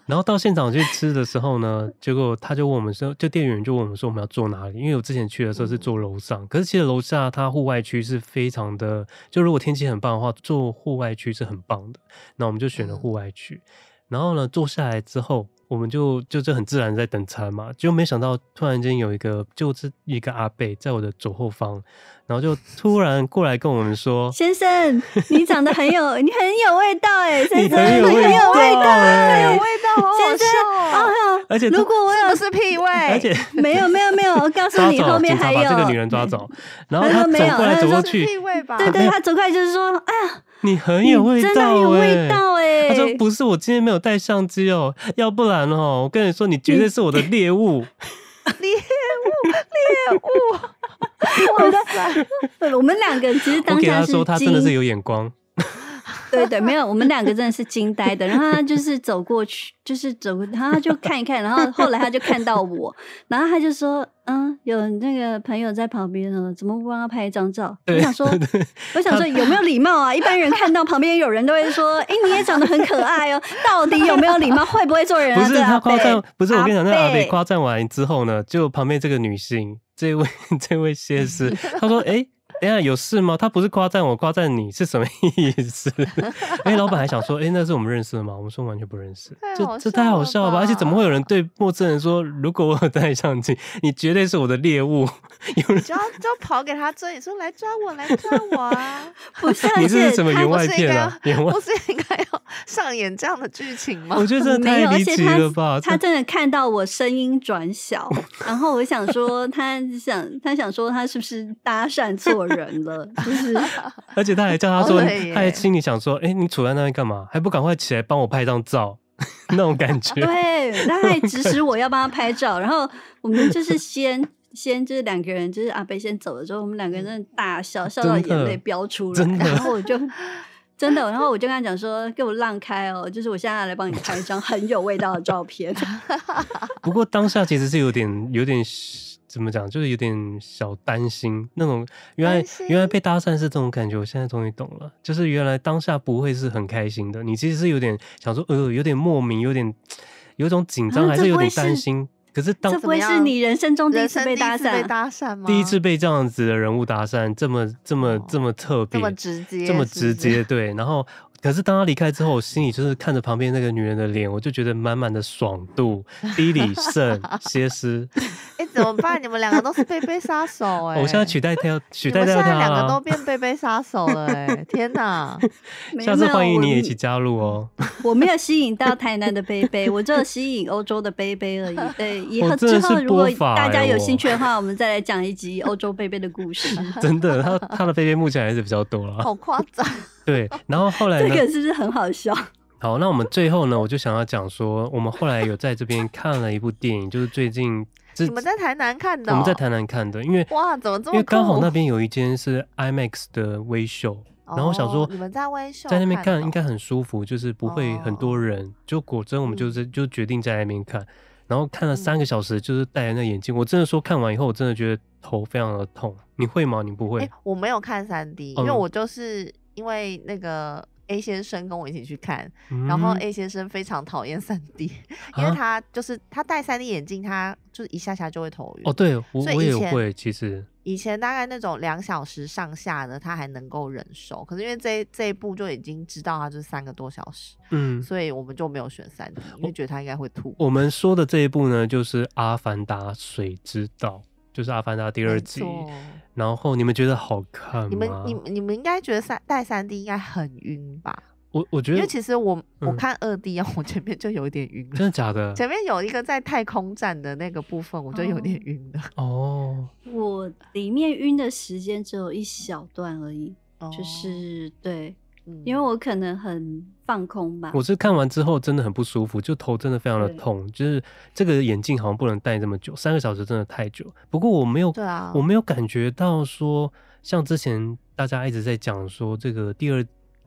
然后到现场去吃的时候呢，结果他就问我们说：“就店员就问我们说我们要坐哪里？”因为我之前去的时候是坐楼上，可是其实楼下它户外区是非常的，就如果天气很棒的话，坐户外区是很棒的。那我们就选了户外区。然后呢，坐下来之后。我们就就这很自然在等餐嘛，就没想到突然间有一个就是一个阿贝在我的左后方，然后就突然过来跟我们说：“先生，你长得很有，你很有味道哎，先生，你很有味道，很有味道，好有味道，先生，哦，而且如果我有是屁味，而且 没有没有没有，我告诉你后面还有把这个女人抓走，然后他走过来走过去，对对，他走过来就是说，哎呀。”你很有味道，真的有味道哎！他说不是，我今天没有带相机哦，要不然哦，我跟你说，你绝对是我的猎物，猎物，猎物。我的，我们两个人其实当下是，说他真的是有眼光。对对，没有，我们两个真的是惊呆的。然后他就是走过去，就是走，然后他就看一看，然后后来他就看到我，然后他就说：“嗯，有那个朋友在旁边呢，怎么不帮他拍一张照？”我想说，我想说有没有礼貌啊？一般人看到旁边有人都会说：“哎，你也长得很可爱哦。”到底有没有礼貌？会不会做人啊？不是他夸赞，不是我跟你讲，那阿北夸赞完之后呢，就旁边这个女性，这位 这位谢师，他说：“哎。”等下有事吗？他不是夸赞我，夸赞你是什么意思？哎、欸，老板还想说，哎、欸，那是我们认识的吗？我们说完全不认识，这这太好笑了吧？而且怎么会有人对陌生人说，如果我有带相机，你绝对是我的猎物？有人就要就要跑给他追，你说来抓我，来抓我啊！不是，你这是什么员外片啊？不是应该要上演这样的剧情吗？我觉得这太离奇了吧！他真的看到我声音转小，然后我想说，他想他想说，他是不是搭讪错？人了，就是，而且他还叫他说，他还心里想说，哎、欸，你杵在那里干嘛？还不赶快起来帮我拍张照？那种感觉。对，他还指使我要帮他拍照，然后我们就是先 先就是两个人，就是阿北先走了之后，我们两个人真的大笑，笑到眼泪飙出来，然后我就真的，然后我就跟他讲说，给我让开哦，就是我现在来帮你拍一张很有味道的照片。不过当下其实是有点有点。怎么讲？就是有点小担心那种，原来原来被搭讪是这种感觉，我现在终于懂了。就是原来当下不会是很开心的，你其实是有点想说，呃，有点莫名，有点有种紧张，还是有点担心。可是当这不会是你人生中第一次被搭讪？被搭讪吗？第一次被这样子的人物搭讪，这么这么这么特别，这么直接，这么直 接，对。然后。可是当他离开之后，我心里就是看着旁边那个女人的脸，我就觉得满满的爽度。低里圣歇斯，哎、欸，怎么办？你们两个都是贝贝杀手 哎、欸！我现在取代掉，取代掉他。现在两个都变贝贝杀手了哎、欸！天哪！下次欢迎你也一起加入哦。我没有吸引到台南的贝贝，我只有吸引欧洲的贝贝而已。对，以后之后如果大家有兴趣的话，我们再来讲一集欧洲贝贝的故事。真的，他他的贝贝目前还是比较多了。好夸张。对，然后后来呢？这个是不是很好笑？好，那我们最后呢，我就想要讲说，我们后来有在这边看了一部电影，就是最近你们在台南看的、哦，我们在台南看的，因为哇，怎么这么？因为刚好那边有一间是 IMAX 的微秀，然后我想说你们在微秀在那边看应该很舒服，就是不会很多人。哦、就果真我们就是就决定在那边看，然后看了三个小时，就是戴着那眼镜，我真的说看完以后，我真的觉得头非常的痛。你会吗？你不会？欸、我没有看三 D，因为我就是因为那个。A 先生跟我一起去看，嗯、然后 A 先生非常讨厌三 D，因为他就是他戴三 D 眼镜，他就是一下下就会头晕。哦，对，我我也会，其实以前大概那种两小时上下的，他还能够忍受，可是因为这这一部就已经知道他就是三个多小时，嗯，所以我们就没有选三 D，因为觉得他应该会吐。我们说的这一部呢，就是《阿凡达：水之道》。就是《阿凡达》第二季，然后你们觉得好看吗？你们、你、你们应该觉得三戴三 D 应该很晕吧？我我觉得，因为其实我、嗯、我看二 D 啊，我前面就有点晕。真的假的？前面有一个在太空站的那个部分，我就有点晕了。哦，我里面晕的时间只有一小段而已，哦、就是对。因为我可能很放空吧。我是看完之后真的很不舒服，就头真的非常的痛，就是这个眼镜好像不能戴这么久，三个小时真的太久。不过我没有，对啊，我没有感觉到说像之前大家一直在讲说这个第二。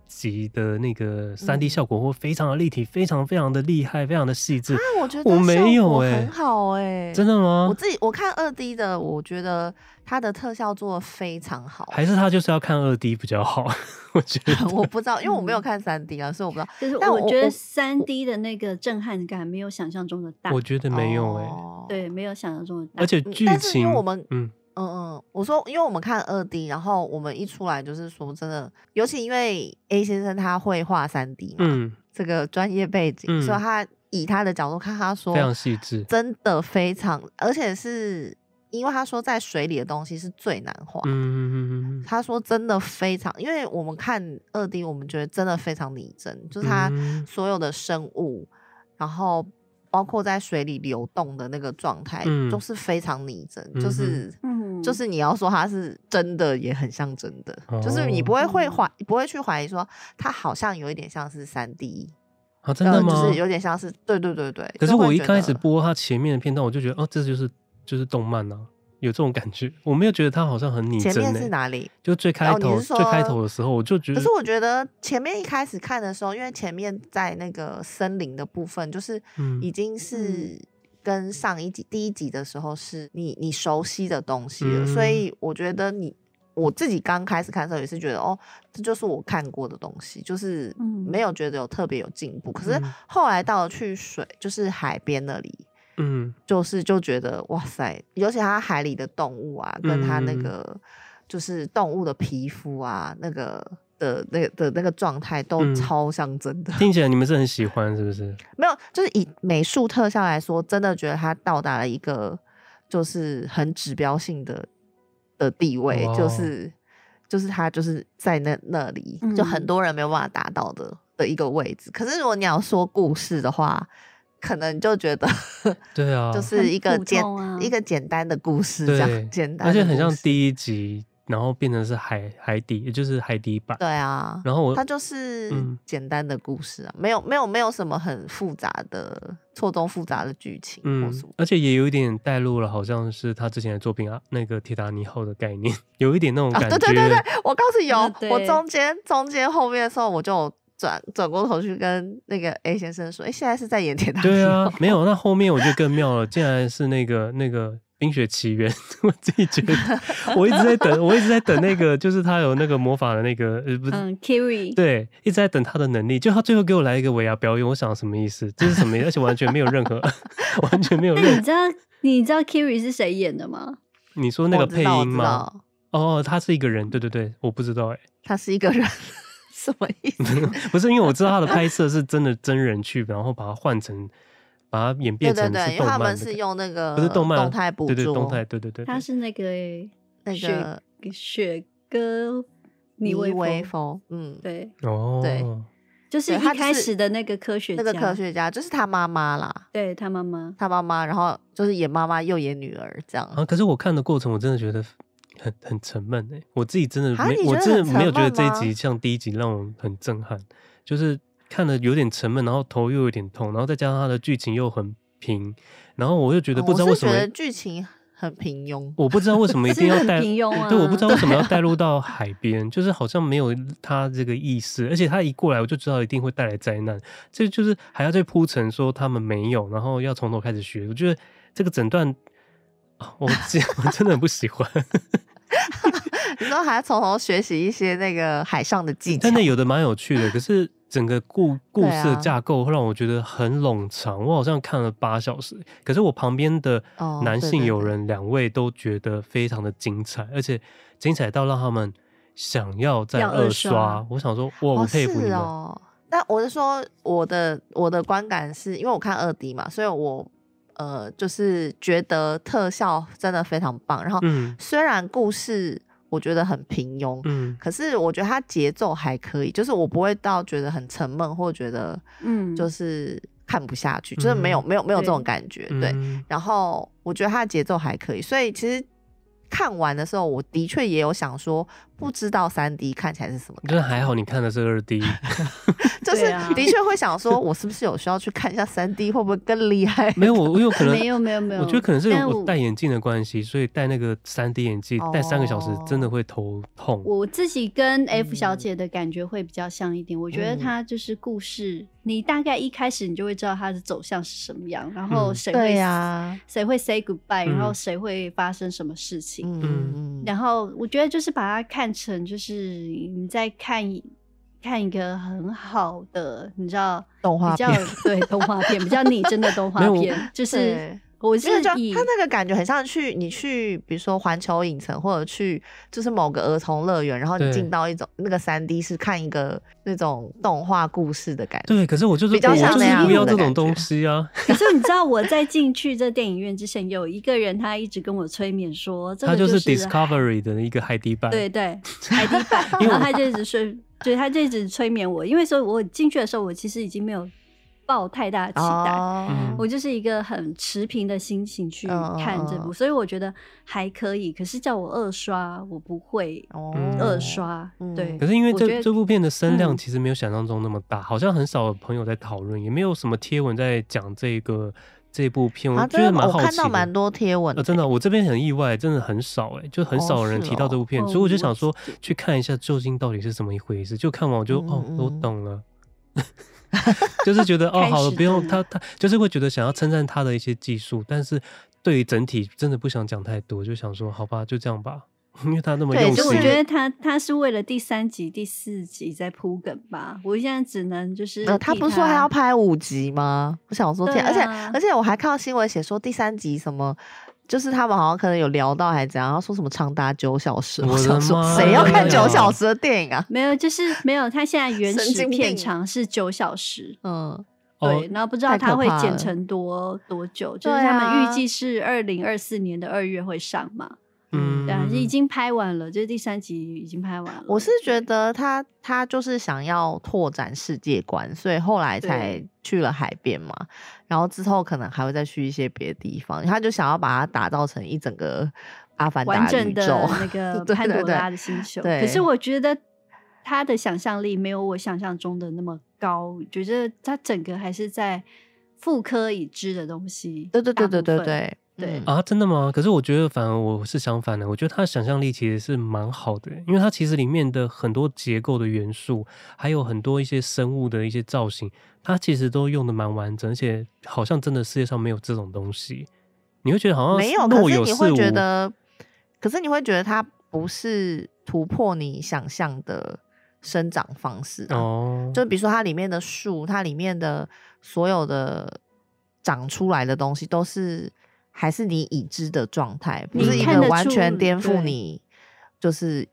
集的那个三 D 效果会非常的立体，非常非常的厉害，非常的细致。啊，我觉得我没有哎，很好哎，欸，真的吗？我自己我看二 D 的，我觉得它的特效做的非常好。还是他就是要看二 D 比较好？我觉得 我不知道，因为我没有看三 D 啊，所以我不知道。就是但我觉得三 D 的那个震撼感没有想象中的大。我觉得没有哎，欸哦，对，没有想象中的大。而且剧情，因为我们嗯。嗯嗯，我说，因为我们看二 D，然后我们一出来就是说真的，尤其因为 A 先生他会画三 D 嘛，嗯，这个专业背景，嗯，所以他以他的角度看，他说非常细致，真的非常，而且是因为他说在水里的东西是最难画，嗯嗯嗯，他说真的非常，因为我们看二 D，我们觉得真的非常拟真，就是他所有的生物，然后。包括在水里流动的那个状态，嗯、都是非常拟真，就是，嗯、就是你要说它是真的，也很像真的，哦、就是你不会会怀，不会去怀疑说它好像有一点像是三 D 啊，真的吗？就是有点像是，对对对对。可是我一开始播它前面的片段，我就觉得，哦，这就是就是动漫啊。有这种感觉，我没有觉得它好像很拟真。前面是哪里？就最开头，最开头的时候，我就觉得。可是我觉得前面一开始看的时候，因为前面在那个森林的部分，就是已经是跟上一集、嗯、第一集的时候是你你熟悉的东西了，嗯、所以我觉得你我自己刚开始看的时候也是觉得哦，这就是我看过的东西，就是没有觉得有特别有进步。可是后来到了去水，就是海边那里。嗯，就是就觉得哇塞，尤其它海里的动物啊，跟它那个就是动物的皮肤啊，那个的那个的那个状态都超像真的。听起来你们是很喜欢，是不是？没有，就是以美术特效来说，真的觉得它到达了一个就是很指标性的的地位，哇就是就是它就是在那那里，就很多人没有办法达到的的一个位置。可是如果你要说故事的话，可能就觉得，对啊，就是一个简、啊、一个简单的故事，这样 简单，而且很像第一集，然后变成是海海底，也就是海底版。对啊，然后我它就是简单的故事啊，嗯、没有没有没有什么很复杂的错综复杂的剧情，嗯，而且也有一点带入了，好像是他之前的作品啊，那个铁达尼号的概念，有一点那种感觉。啊、对对对对，我告诉你有，我中间中间后面的时候我就。转转过头去跟那个 A 先生说：“哎、欸，现在是在演铁达尼。”对啊，没有。那后面我就更妙了，竟然是那个那个《冰雪奇缘》。我自己觉得，我一直在等，我一直在等那个，就是他有那个魔法的那个，呃，不是，嗯，Kiri。对，一直在等他的能力。就他最后给我来一个尾牙表演，我想什么意思？这是什么意思？而且完全没有任何，完全没有任何。你知道你知道 Kiri 是谁演的吗？你说那个配音吗？哦，他是一个人。对对对，我不知道哎、欸，他是一个人。什么意思？不是，因为我知道他的拍摄是真的真人去，然后把它换成，把它演变成。对对对，因为他们是用那个不是动漫动态捕捉，对对动态，对对对。他是那个那个雪歌妮薇峰，嗯，对哦，对。就是一开始的那个科学家，那个科学家就是他妈妈啦。对他妈妈，他妈妈，然后就是演妈妈又演女儿这样。啊，可是我看的过程，我真的觉得很很沉闷哎，我自己真的没，我真的没有觉得这一集像第一集让我很震撼，就是看的有点沉闷，然后头又有点痛，然后再加上它的剧情又很平，然后我又觉得不知道为什么剧情。很平庸，我不知道为什么一 定要带，平庸啊、对，我不知道为什么要带入 到海边，就是好像没有他这个意思，而且他一过来我就知道一定会带来灾难，这就是还要再铺陈说他们没有，然后要从头开始学，我觉得这个整段，我 我真的很不喜欢。你说还要从头学习一些那个海上的技巧，真的有的蛮有趣的，可是。整个故故事的架构会让我觉得很冗长，我好像看了八小时。可是我旁边的男性友人两位都觉得非常的精彩，而且精彩到让他们想要再二刷。刷我想说，哇，我佩服你们。哦，那我是说，我的我的观感是因为我看二 D 嘛，所以我呃就是觉得特效真的非常棒。然后，虽然故事。我觉得很平庸，嗯，可是我觉得它节奏还可以，就是我不会到觉得很沉闷，或觉得，嗯，就是看不下去，嗯、就是没有没有没有这种感觉，对，对。然后我觉得它的节奏还可以，所以其实。看完的时候，我的确也有想说，不知道三 D 看起来是什么。就是还好你看的是二 D，就是的确会想说，我是不是有需要去看一下三 D，会不会更厉害？没有，我有可能没有没有没有，我觉得可能是我戴眼镜的关系，所以戴那个三 D 眼镜戴三个小时真的会头痛。我自己跟 F 小姐的感觉会比较像一点，嗯、我觉得她就是故事。你大概一开始你就会知道它的走向是什么样，然后谁会谁、嗯、会 say goodbye，、嗯、然后谁会发生什么事情。嗯，然后我觉得就是把它看成就是你在看看一个很好的，你知道动画片，对动画片比较拟真的动画 片，就是。我是他那个感觉很像去你去，比如说环球影城或者去就是某个儿童乐园，然后你进到一种那个三 D 是看一个那种动画故事的感觉。对，可是我就是比较像那样，不要这种东西啊。可是你知道我在进去这电影院之前，有一个人他一直跟我催眠说，他就是 Discovery 的一个海底版。对对，海底版，然后他就一直说，就他就一直催眠我，因为说我进去的时候，我其实已经没有。抱太大期待，oh, 我就是一个很持平的心情去看这部，oh. 所以我觉得还可以。可是叫我二刷，我不会二刷。Oh. 对，可是因为这这部片的声量其实没有想象中那么大，嗯、好像很少朋友在讨论，也没有什么贴文在讲这个这部片。我觉得蛮好奇的，我看到蛮多贴文、欸，真的，我这边很意外，真的很少哎、欸，就很少人提到这部片，oh, 所以我就想说去看一下究竟到底是怎么一回事。就看完我就、嗯、哦，我懂了。就是觉得哦，好了，不用他，他就是会觉得想要称赞他的一些技术，但是对于整体真的不想讲太多，就想说好吧，就这样吧，因为他那么用心。对，就我觉得他他是为了第三集、第四集在铺梗吧。我现在只能就是他，呃，他不是说还要拍五集吗？我想说天，啊，而且而且我还看到新闻写说第三集什么。就是他们好像可能有聊到还是怎样，然后说什么长达九小时，我想说谁要看九小时的电影啊？没有，就是没有。他现在原始片长是九小时，嗯，对。然后不知道他会剪成多多久，就是他们预计是二零二四年的二月会上嘛。嗯，对，已经拍完了，就是第三集已经拍完了。我是觉得他他就是想要拓展世界观，所以后来才去了海边嘛。然后之后可能还会再去一些别的地方，他就想要把它打造成一整个阿凡达完整的那个 潘多拉的星球。对对对，可是我觉得他的想象力没有我想象中的那么高，觉得他整个还是在复刻已知的东西。对对对对对对。对啊，真的吗？可是我觉得反而我是相反的，我觉得他的想象力其实是蛮好的，因为它其实里面的很多结构的元素，还有很多一些生物的一些造型，它其实都用的蛮完整，而且好像真的世界上没有这种东西。你会觉得好像没有，可是你会觉得，可是你会觉得它不是突破你想象的生长方式啊。哦，就比如说它里面的树，它里面的所有的长出来的东西都是。还是你已知的状态，不是一个完全颠覆你，就是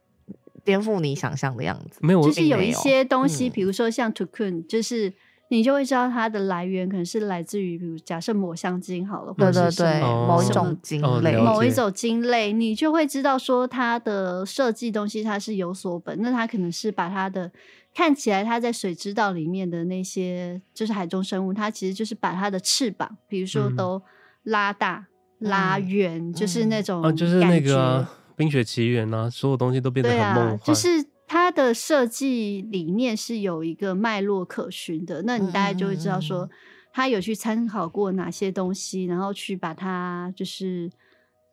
颠覆你想象的样子。没有，就是有一些东西，嗯、比如说像 Tocoon 就是。你就会知道它的来源可能是来自于，比如假设抹香鲸好了，对对对，哦、某一种鲸类，某一种鲸类，你就会知道说它的设计东西它是有所本，那它可能是把它的看起来它在水之道里面的那些就是海中生物，它其实就是把它的翅膀，比如说都拉大、嗯、拉远，就是那种、就是那个、啊《冰雪奇缘》啊，所有东西都变得很梦幻，啊、就是。它的设计理念是有一个脉络可循的，那你大概就会知道说，他有去参考过哪些东西，然后去把它就是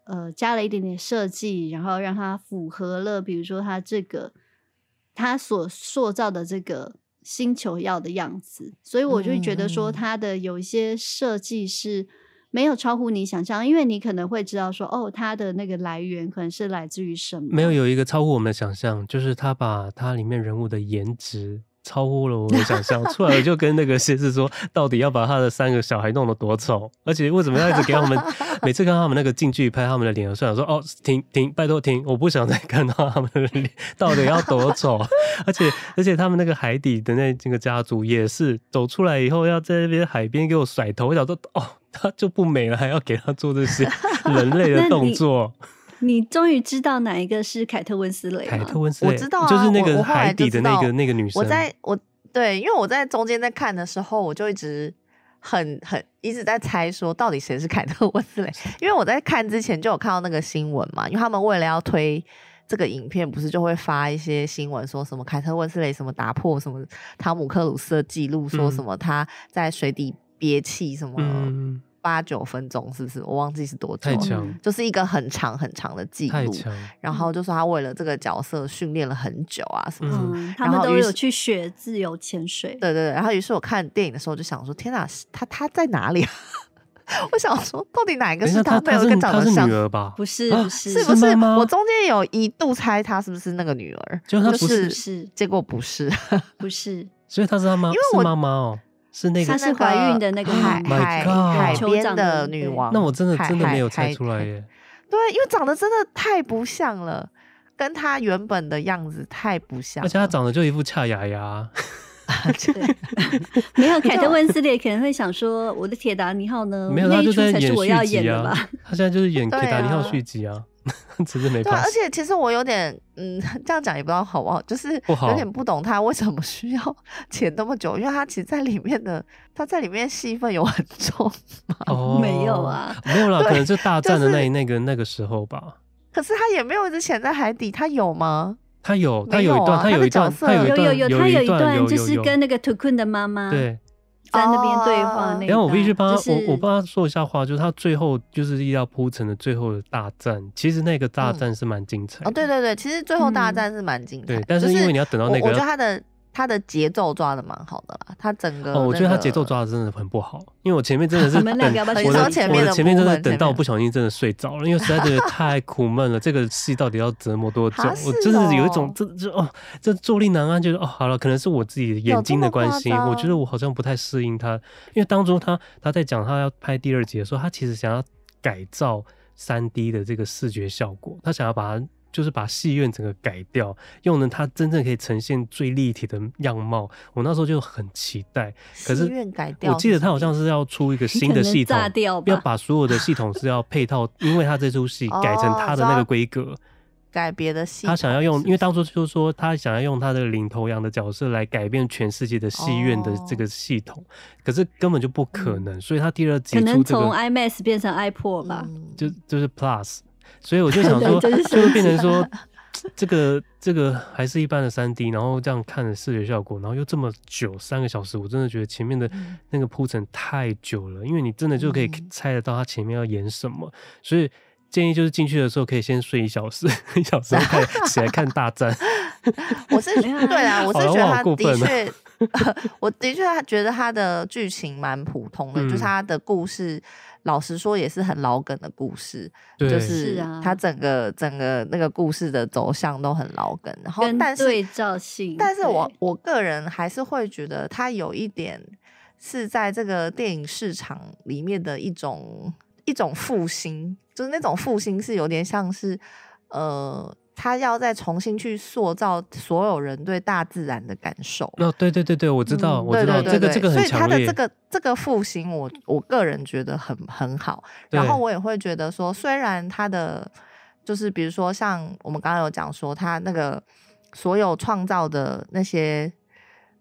呃加了一点点设计，然后让它符合了，比如说它这个它所塑造的这个星球要的样子，所以我就觉得说，它的有一些设计是。没有超乎你想象，因为你可能会知道说，哦，它的那个来源可能是来自于什么？没有，有一个超乎我们的想象，就是他把它里面人物的颜值超乎了我们的想象，出来就跟那个先生说，到底要把他的三个小孩弄得多丑，而且为什么要一直给他们？每次看他们那个近距离拍他们的脸，我想说，哦，停停，拜托停，我不想再看到他们的脸，到底要多丑？而且而且他们那个海底的那这个家族也是走出来以后，要在那边海边给我甩头，我想说，哦。他就不美了，还要给他做这些 人类的动作。你，终于知道哪一个是凯特温斯雷？凯特温斯雷，我知道、啊，就是那个海底的那个那个女生。我在我对，因为我在中间在看的时候，我就一直很很一直在猜说，到底谁是凯特温斯雷？因为我在看之前就有看到那个新闻嘛，因为他们为了要推这个影片，不是就会发一些新闻，说什么凯特温斯雷什么打破什么汤姆克鲁斯的记录，说什么他在水底。憋气什么八九分钟是不是？我忘记是多久，就是一个很长很长的记录。然后就说他为了这个角色训练了很久啊，什么什么。嗯、他们都有去学自由潜水。对对对。然后于是我看电影的时候就想说：天哪，他他在哪里啊？我想说，到底哪一个是他？没有一个长得像女儿吧？不是不是，是不是？我中间有一度猜他是不是那个女儿，就是，是，结果不是，不是。所以他是他妈，因为我妈妈哦。是那个，她是怀孕的那个海海海边的女王。那我真的真的没有猜出来耶。对，因为长得真的太不像了，跟她原本的样子太不像。而且她长得就一副恰牙牙。没有凯特温丝蕾可能会想说：“我的铁达尼号呢？没有，他就在演续集啊。他现在就是演铁达尼号续集啊。” 只是没。对，而且其实我有点，嗯，这样讲也不知道好不好，就是有点不懂他为什么需要 潜那么久，因为他其实在里面的，他在里面戏份有很重吗？哦，没有啊，没有啦，可能是大战的那那个那个时候吧。可是他也没有一直潜在海底，他有吗？他有，他有一段，他有一段，他有有有他有一段，就是跟那个图坤的妈妈对。在那边对话那，然后我必须帮他，就是、我我帮他说一下话，就是他最后就是要铺成的最后的大战，其实那个大战是蛮精彩的、嗯。哦，对对对，其实最后大战是蛮精彩的、嗯。对，但是因为你要等到那个，我觉得他的。他的节奏抓的蛮好的啦，他整个、那个、哦，我觉得他节奏抓的真的很不好，因为我前面真的是 等我的前面的前面真的等到我不小心真的睡着了，因为实在觉得太苦闷了。这个戏到底要折磨多久？哦、我真的有一种这这哦，这坐立难安，觉得哦，好了，可能是我自己眼睛的关系，我觉得我好像不太适应他，因为当初他他在讲他要拍第二集的时候，他其实想要改造三 D 的这个视觉效果，他想要把它。就是把戏院整个改掉，用的它真正可以呈现最立体的样貌。我那时候就很期待，可是我记得他好像是要出一个新 的系统，要把所有的系统是要配套，因为它这出戏改成它的那个规格，改别的戏。他想要用，因为当初就是说他想要用他的领头羊的角色来改变全世界的戏院的这个系统，可是根本就不可能。所以他第二集可能从 IMAX 变成 iPod 吧，就就是 Plus。所以我就想说，就会变成说，这个这个还是一般的三 D，然后这样看的视觉效果，然后又这么久，三个小时，我真的觉得前面的那个铺陈太久了，因为你真的就可以猜得到他前面要演什么，所以建议就是进去的时候可以先睡一小时，一小时看起来看大战。我是对啊，我是觉得他的确，我的确他觉得他的剧情蛮普通的，就是他的故事。老实说，也是很老梗的故事，就是他整个整个那个故事的走向都很老梗。然后，但是对照性，但是我我个人还是会觉得，他有一点是在这个电影市场里面的一种一种复兴，就是那种复兴是有点像是呃，他要再重新去塑造所有人对大自然的感受。哦，对对对对，我知道，嗯、我知道，这个这个。所以他的这个这个复兴，我我个人觉得很很好。然后我也会觉得说，虽然他的就是比如说像我们刚刚有讲说，他那个所有创造的那些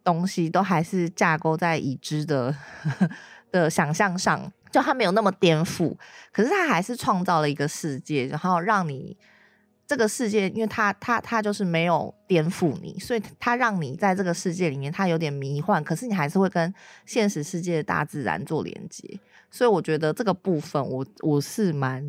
东西，都还是架构在已知的 的想象上，就他没有那么颠覆，可是他还是创造了一个世界，然后让你。这个世界，因为它它它就是没有颠覆你，所以它让你在这个世界里面，它有点迷幻，可是你还是会跟现实世界的大自然做连接。所以我觉得这个部分我，我我是蛮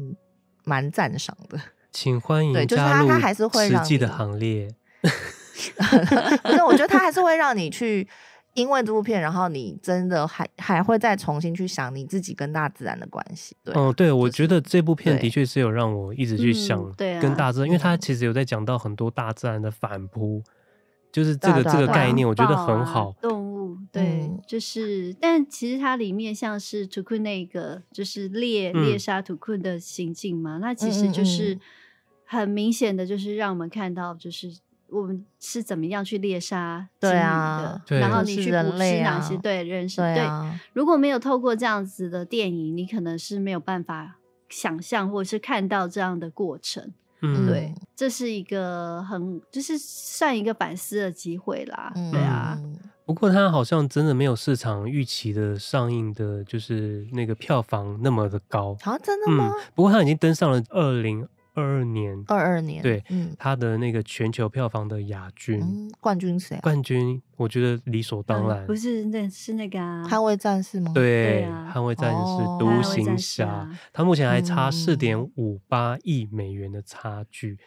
蛮赞赏的。请欢迎对，就是它它还是会让实际的行列。可是我觉得它还是会让你去。因为这部片，然后你真的还还会再重新去想你自己跟大自然的关系。对，哦，对，我觉得这部片的确是有让我一直去想跟大自然，因为它其实有在讲到很多大自然的反扑，就是这个这个概念，我觉得很好。动物，对，就是，但其实它里面像是图库那个，就是猎猎杀图库的行径嘛，那其实就是很明显的就是让我们看到就是。我们是怎么样去猎杀对啊，然后你去捕食哪些？对，人是对。如果没有透过这样子的电影，你可能是没有办法想象或者是看到这样的过程。嗯，对，这是一个很就是算一个反思的机会啦。对啊。不过它好像真的没有市场预期的上映的，就是那个票房那么的高。啊，真的吗？不过它已经登上了二零。二二年，二二年，对，嗯，他的那个全球票房的亚军，冠军谁？冠军，我觉得理所当然，不是那，是那个《捍卫战士》吗？对，《捍卫战士》独行侠，他目前还差四点五八亿美元的差距。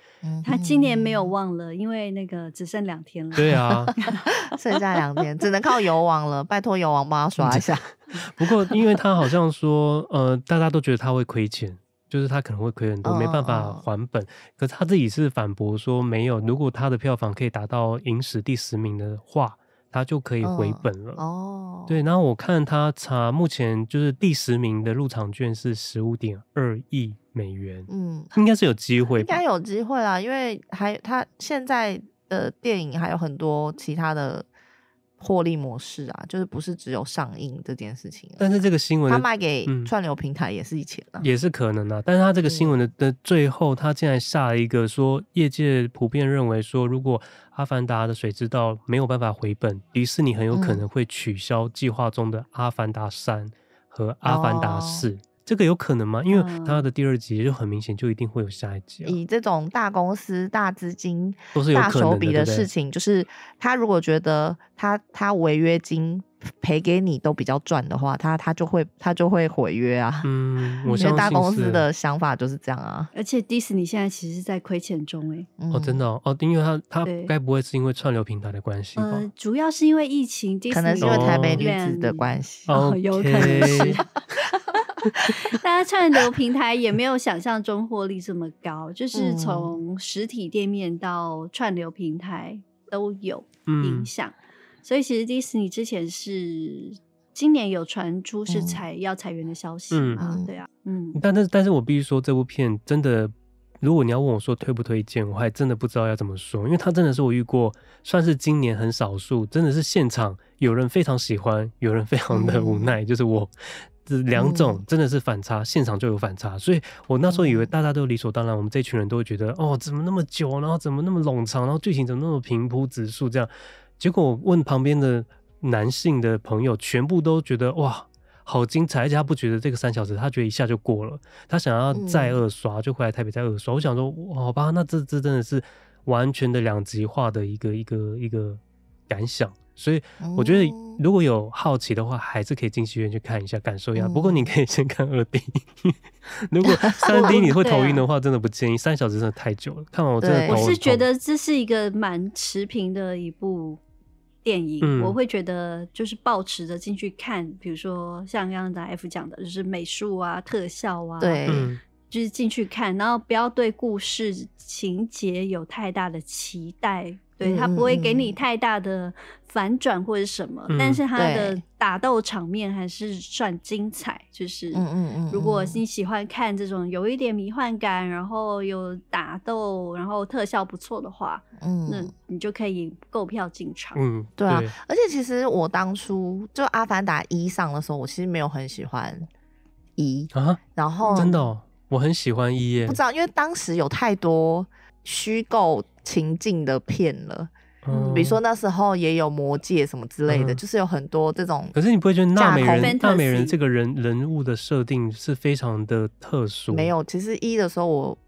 他今年没有忘了，因为那个只剩两天了。对啊，剩下两天，只能靠游王了。拜托游王帮他刷一下。不过，因为他好像说，呃，大家都觉得他会亏钱。就是他可能会亏很多，没办法还本。Oh, oh. 可是他自己是反驳说没有，如果他的票房可以达到影史第十名的话，他就可以回本了。哦，oh. 对。然后我看他查，目前就是第十名的入场券是十五点二亿美元。嗯，应该是有机会，应该有机会啦，因为还他现在的电影还有很多其他的。获利模式啊，就是不是只有上映这件事情。但是这个新闻，他卖给串流平台也是以前啊，也是可能啊。但是他这个新闻的的最后，他竟然下了一个说，业界普遍认为说，如果《阿凡达》的水之道没有办法回本，迪士尼很有可能会取消计划中的《阿凡达三》和《阿凡达四》。这个有可能吗？因为他的第二集就很明显，就一定会有下一集。以这种大公司、大资金、大手笔的事情，就是他如果觉得他他违约金赔给你都比较赚的话，他他就会他就会毁约啊。嗯，我觉得大公司的想法就是这样啊。而且迪士尼现在其实是在亏钱中哎。哦，真的哦，因为他他该不会是因为串流平台的关系吧？主要是因为疫情，可能是因为台北女子的关系哦，有可能是。大家串流平台也没有想象中获利这么高，就是从实体店面到串流平台都有影响，嗯、所以其实迪士尼之前是今年有传出是裁要裁员的消息嘛？嗯、对啊，嗯，但是但是我必须说这部片真的，如果你要问我说推不推荐，我还真的不知道要怎么说，因为它真的是我遇过算是今年很少数，真的是现场有人非常喜欢，有人非常的无奈，嗯、就是我。这两种真的是反差，嗯、现场就有反差，所以我那时候以为大家都理所当然，我们这群人都会觉得哦，怎么那么久，然后怎么那么冗长，然后剧情怎么那么平铺直述这样。结果我问旁边的男性的朋友，全部都觉得哇，好精彩，而且他不觉得这个三小时，他觉得一下就过了，他想要再二刷，就回来台北再二刷。嗯、我想说，好吧，那这这真的是完全的两极化的一个一个一个感想。所以我觉得，如果有好奇的话，还是可以进戏院去看一下，感受一下。不过你可以先看二 D，如果 三 D 你会头晕的话，真的不建议。三小时真的太久了，看完我真的头。我是觉得这是一个蛮持平的一部电影，我会觉得就是抱持着进去看，比如说像刚刚 F 讲的，就是美术啊、特效啊，对，就是进去看，然后不要对故事情节有太大的期待。对，他不会给你太大的反转或者什么，嗯、但是他的打斗场面还是算精彩。就是，嗯嗯嗯，如果你喜欢看这种有一点迷幻感，然后有打斗，然后特效不错的话，嗯，那你就可以购票进场。嗯，对啊。而且其实我当初就《阿凡达一》上的时候，我其实没有很喜欢一啊，然后真的、哦，我很喜欢一耶。不知道，因为当时有太多虚构。情境的片了，嗯，比如说那时候也有魔戒什么之类的，嗯，就是有很多这种。可是你不会觉得纳美人纳美人这个人人物的设定是非常的特殊？没有，其实一的时候我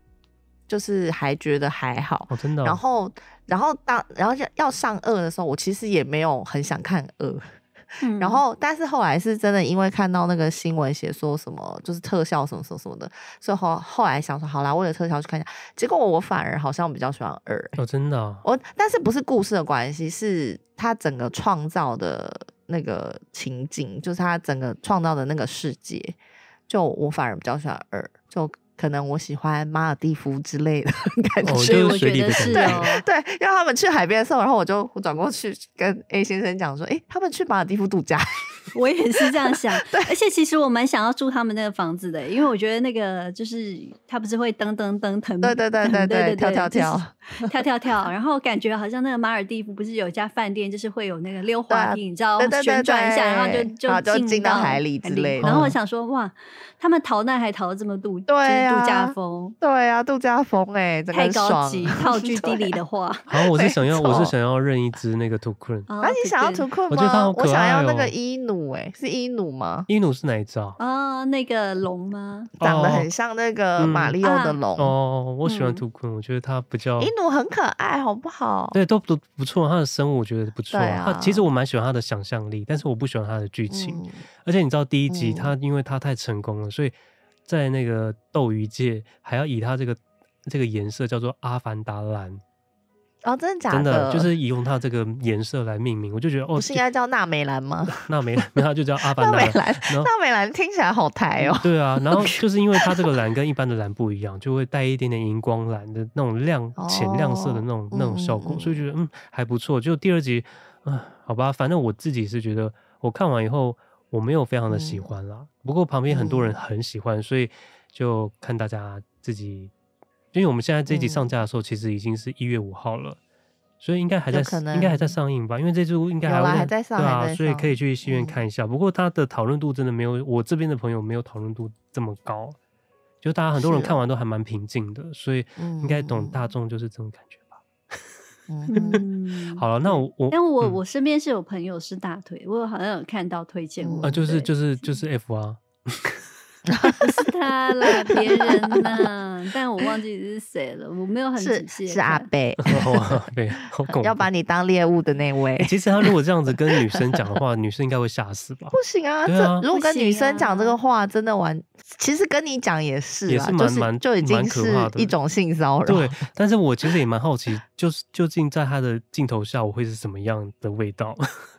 就是还觉得还好，哦，真的，哦。然后，然后当然后要要上二的时候，我其实也没有很想看二。嗯、然后，但是后来是真的，因为看到那个新闻写说什么，就是特效什么什么什么的，所以后后来想说，好啦，为了特效去看一下。结果我反而好像比较喜欢二、欸。哦，真的、哦。我但是不是故事的关系，是他整个创造的那个情景，就是他整个创造的那个世界，就我反而比较喜欢二。就。可能我喜欢马尔蒂夫之类的 感觉，所以我觉得是、哦、对 对，因为他们去海边的时候，然后我就我转过去跟 A 先生讲说，哎、欸，他们去马尔蒂夫度假。我也是这样想，对，而且其实我蛮想要住他们那个房子的，因为我觉得那个就是他不是会噔噔噔腾，对对对对对，跳跳跳，跳跳跳，然后感觉好像那个马尔蒂夫不是有一家饭店，就是会有那个溜滑梯，你知道，旋转一下，然后就就进到海里之类的。然后我想说，哇，他们逃难还逃得这么度，对，度假风，对啊，度假风哎，太高级。套句地理的话，好，我是想要，我是想要认一只那个图坤。啊，你想要图坤吗？我想要那个伊努。哎，是伊努吗？伊努是哪一只啊？啊那个龙吗？长得很像那个马里奥的龙哦。我喜欢图坤，我觉得它比较伊努很可爱，好不好？对，都都不错。他的生物我觉得不错。他其实我蛮喜欢他的想象力，但是我不喜欢他的剧情。而且你知道第一集他因为他太成功了，所以在那个斗鱼界还要以他这个这个颜色叫做阿凡达蓝。哦，真的假的？真的就是以用它这个颜色来命名，我就觉得哦，不是应该叫纳美蓝吗？纳美蓝，它就叫阿凡达蓝。纳美蓝听起来好台哦。对啊，然后就是因为它这个蓝跟一般的蓝不一样，就会带一点点荧光蓝的那种亮浅亮色的那种那种效果，所以觉得嗯还不错。就第二集啊，好吧，反正我自己是觉得我看完以后我没有非常的喜欢啦，不过旁边很多人很喜欢，所以就看大家自己。因为我们现在这集上架的时候，其实已经是一月五号了，所以应该还在应该还在上映吧？因为这部应该还会还在上，对啊，所以可以去戏院看一下。不过它的讨论度真的没有我这边的朋友没有讨论度这么高，就大家很多人看完都还蛮平静的，所以应该懂大众就是这种感觉吧。嗯，好了，那我我但我我身边是有朋友是大腿，我好像有看到推荐我啊，就是就是就是 F 啊。不 是他啦，别人呐，但我忘记是谁了，我没有很仔细。是阿贝，对，要把你当猎物的那位。其实他如果这样子跟女生讲的话，女生应该会吓死吧？不行啊，这如果跟女生讲这个话，真的完，其实跟你讲也是，也是蛮蛮就已经是一种性骚扰。对，但是我其实也蛮好奇，就是究竟在他的镜头下，我会是什么样的味道？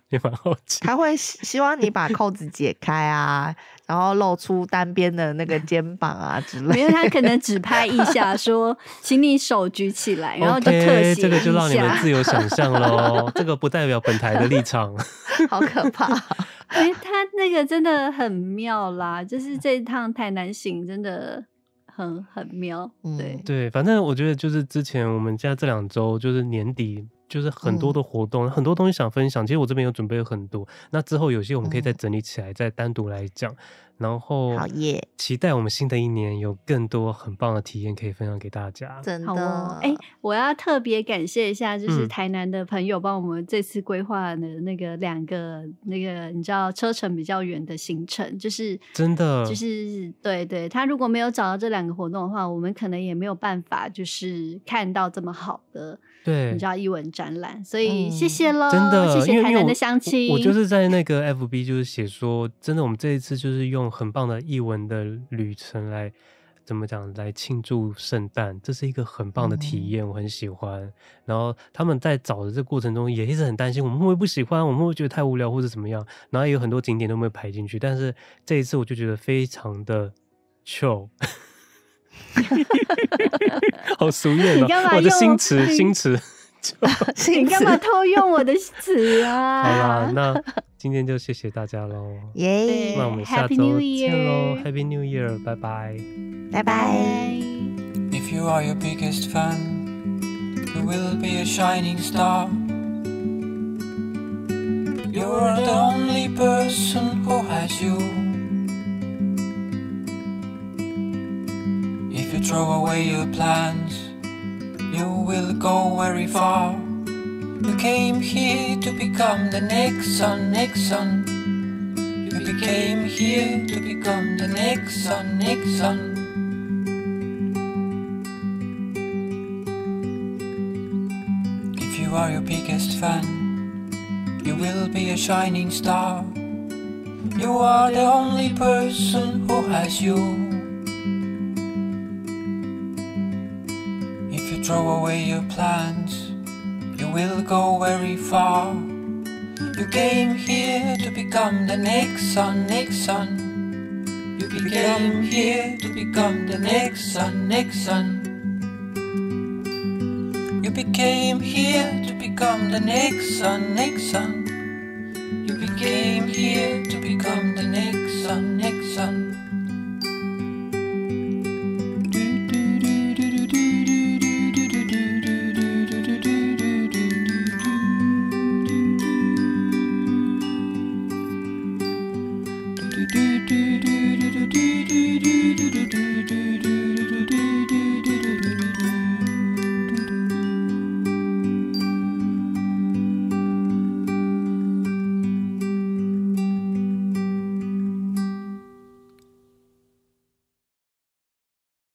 也蛮好奇。他会希望你把扣子解开啊。然后露出单边的那个肩膀啊之类的，因为他可能只拍一下，说请你手举起来，然后就特写一下。这个就让你们自由想象喽，这个不代表本台的立场。好可怕！哎，他那个真的很妙啦，就是这一趟台南行真的很很妙。对、嗯、对，反正我觉得就是之前我们家这两周就是年底。就是很多的活动，嗯、很多东西想分享。其实我这边有准备了很多，那之后有些我们可以再整理起来，嗯、再单独来讲。然后，好耶！期待我们新的一年有更多很棒的体验可以分享给大家。真的，哎、欸，我要特别感谢一下，就是台南的朋友帮我们这次规划的那个两个那个你知道车程比较远的行程，就是真的，就是对对，他如果没有找到这两个活动的话，我们可能也没有办法就是看到这么好的。对，你知道艺文展览，所以谢谢喽，真的，谢谢台南的乡亲。我就是在那个 FB 就是写说，真的，我们这一次就是用很棒的艺文的旅程来怎么讲来庆祝圣诞，这是一个很棒的体验，我很喜欢。然后他们在找的这过程中也一直很担心，我们会不会不喜欢，我们会不会觉得太无聊或者怎么样？然后也有很多景点都没有排进去，但是这一次我就觉得非常的 chill。好俗艳哦！我的新词，新词，你干嘛偷用我的词啊？好啦，那今天就谢谢大家喽。耶！那我们下周见喽，Happy New Year，拜拜，拜拜。If you are your biggest fan, you will be a shining star. You're the only person who has you. Throw away your plans, you will go very far. You came here to become the next sun, next sun. You became here to become the next sun, next sun. If you are your biggest fan, you will be a shining star. You are the only person who has you. Throw away your plans, you will go very far. You came here to become the next sun, next sun. You became here to become the next sun, next sun. You became here to become the next sun, next sun. You became here to become the next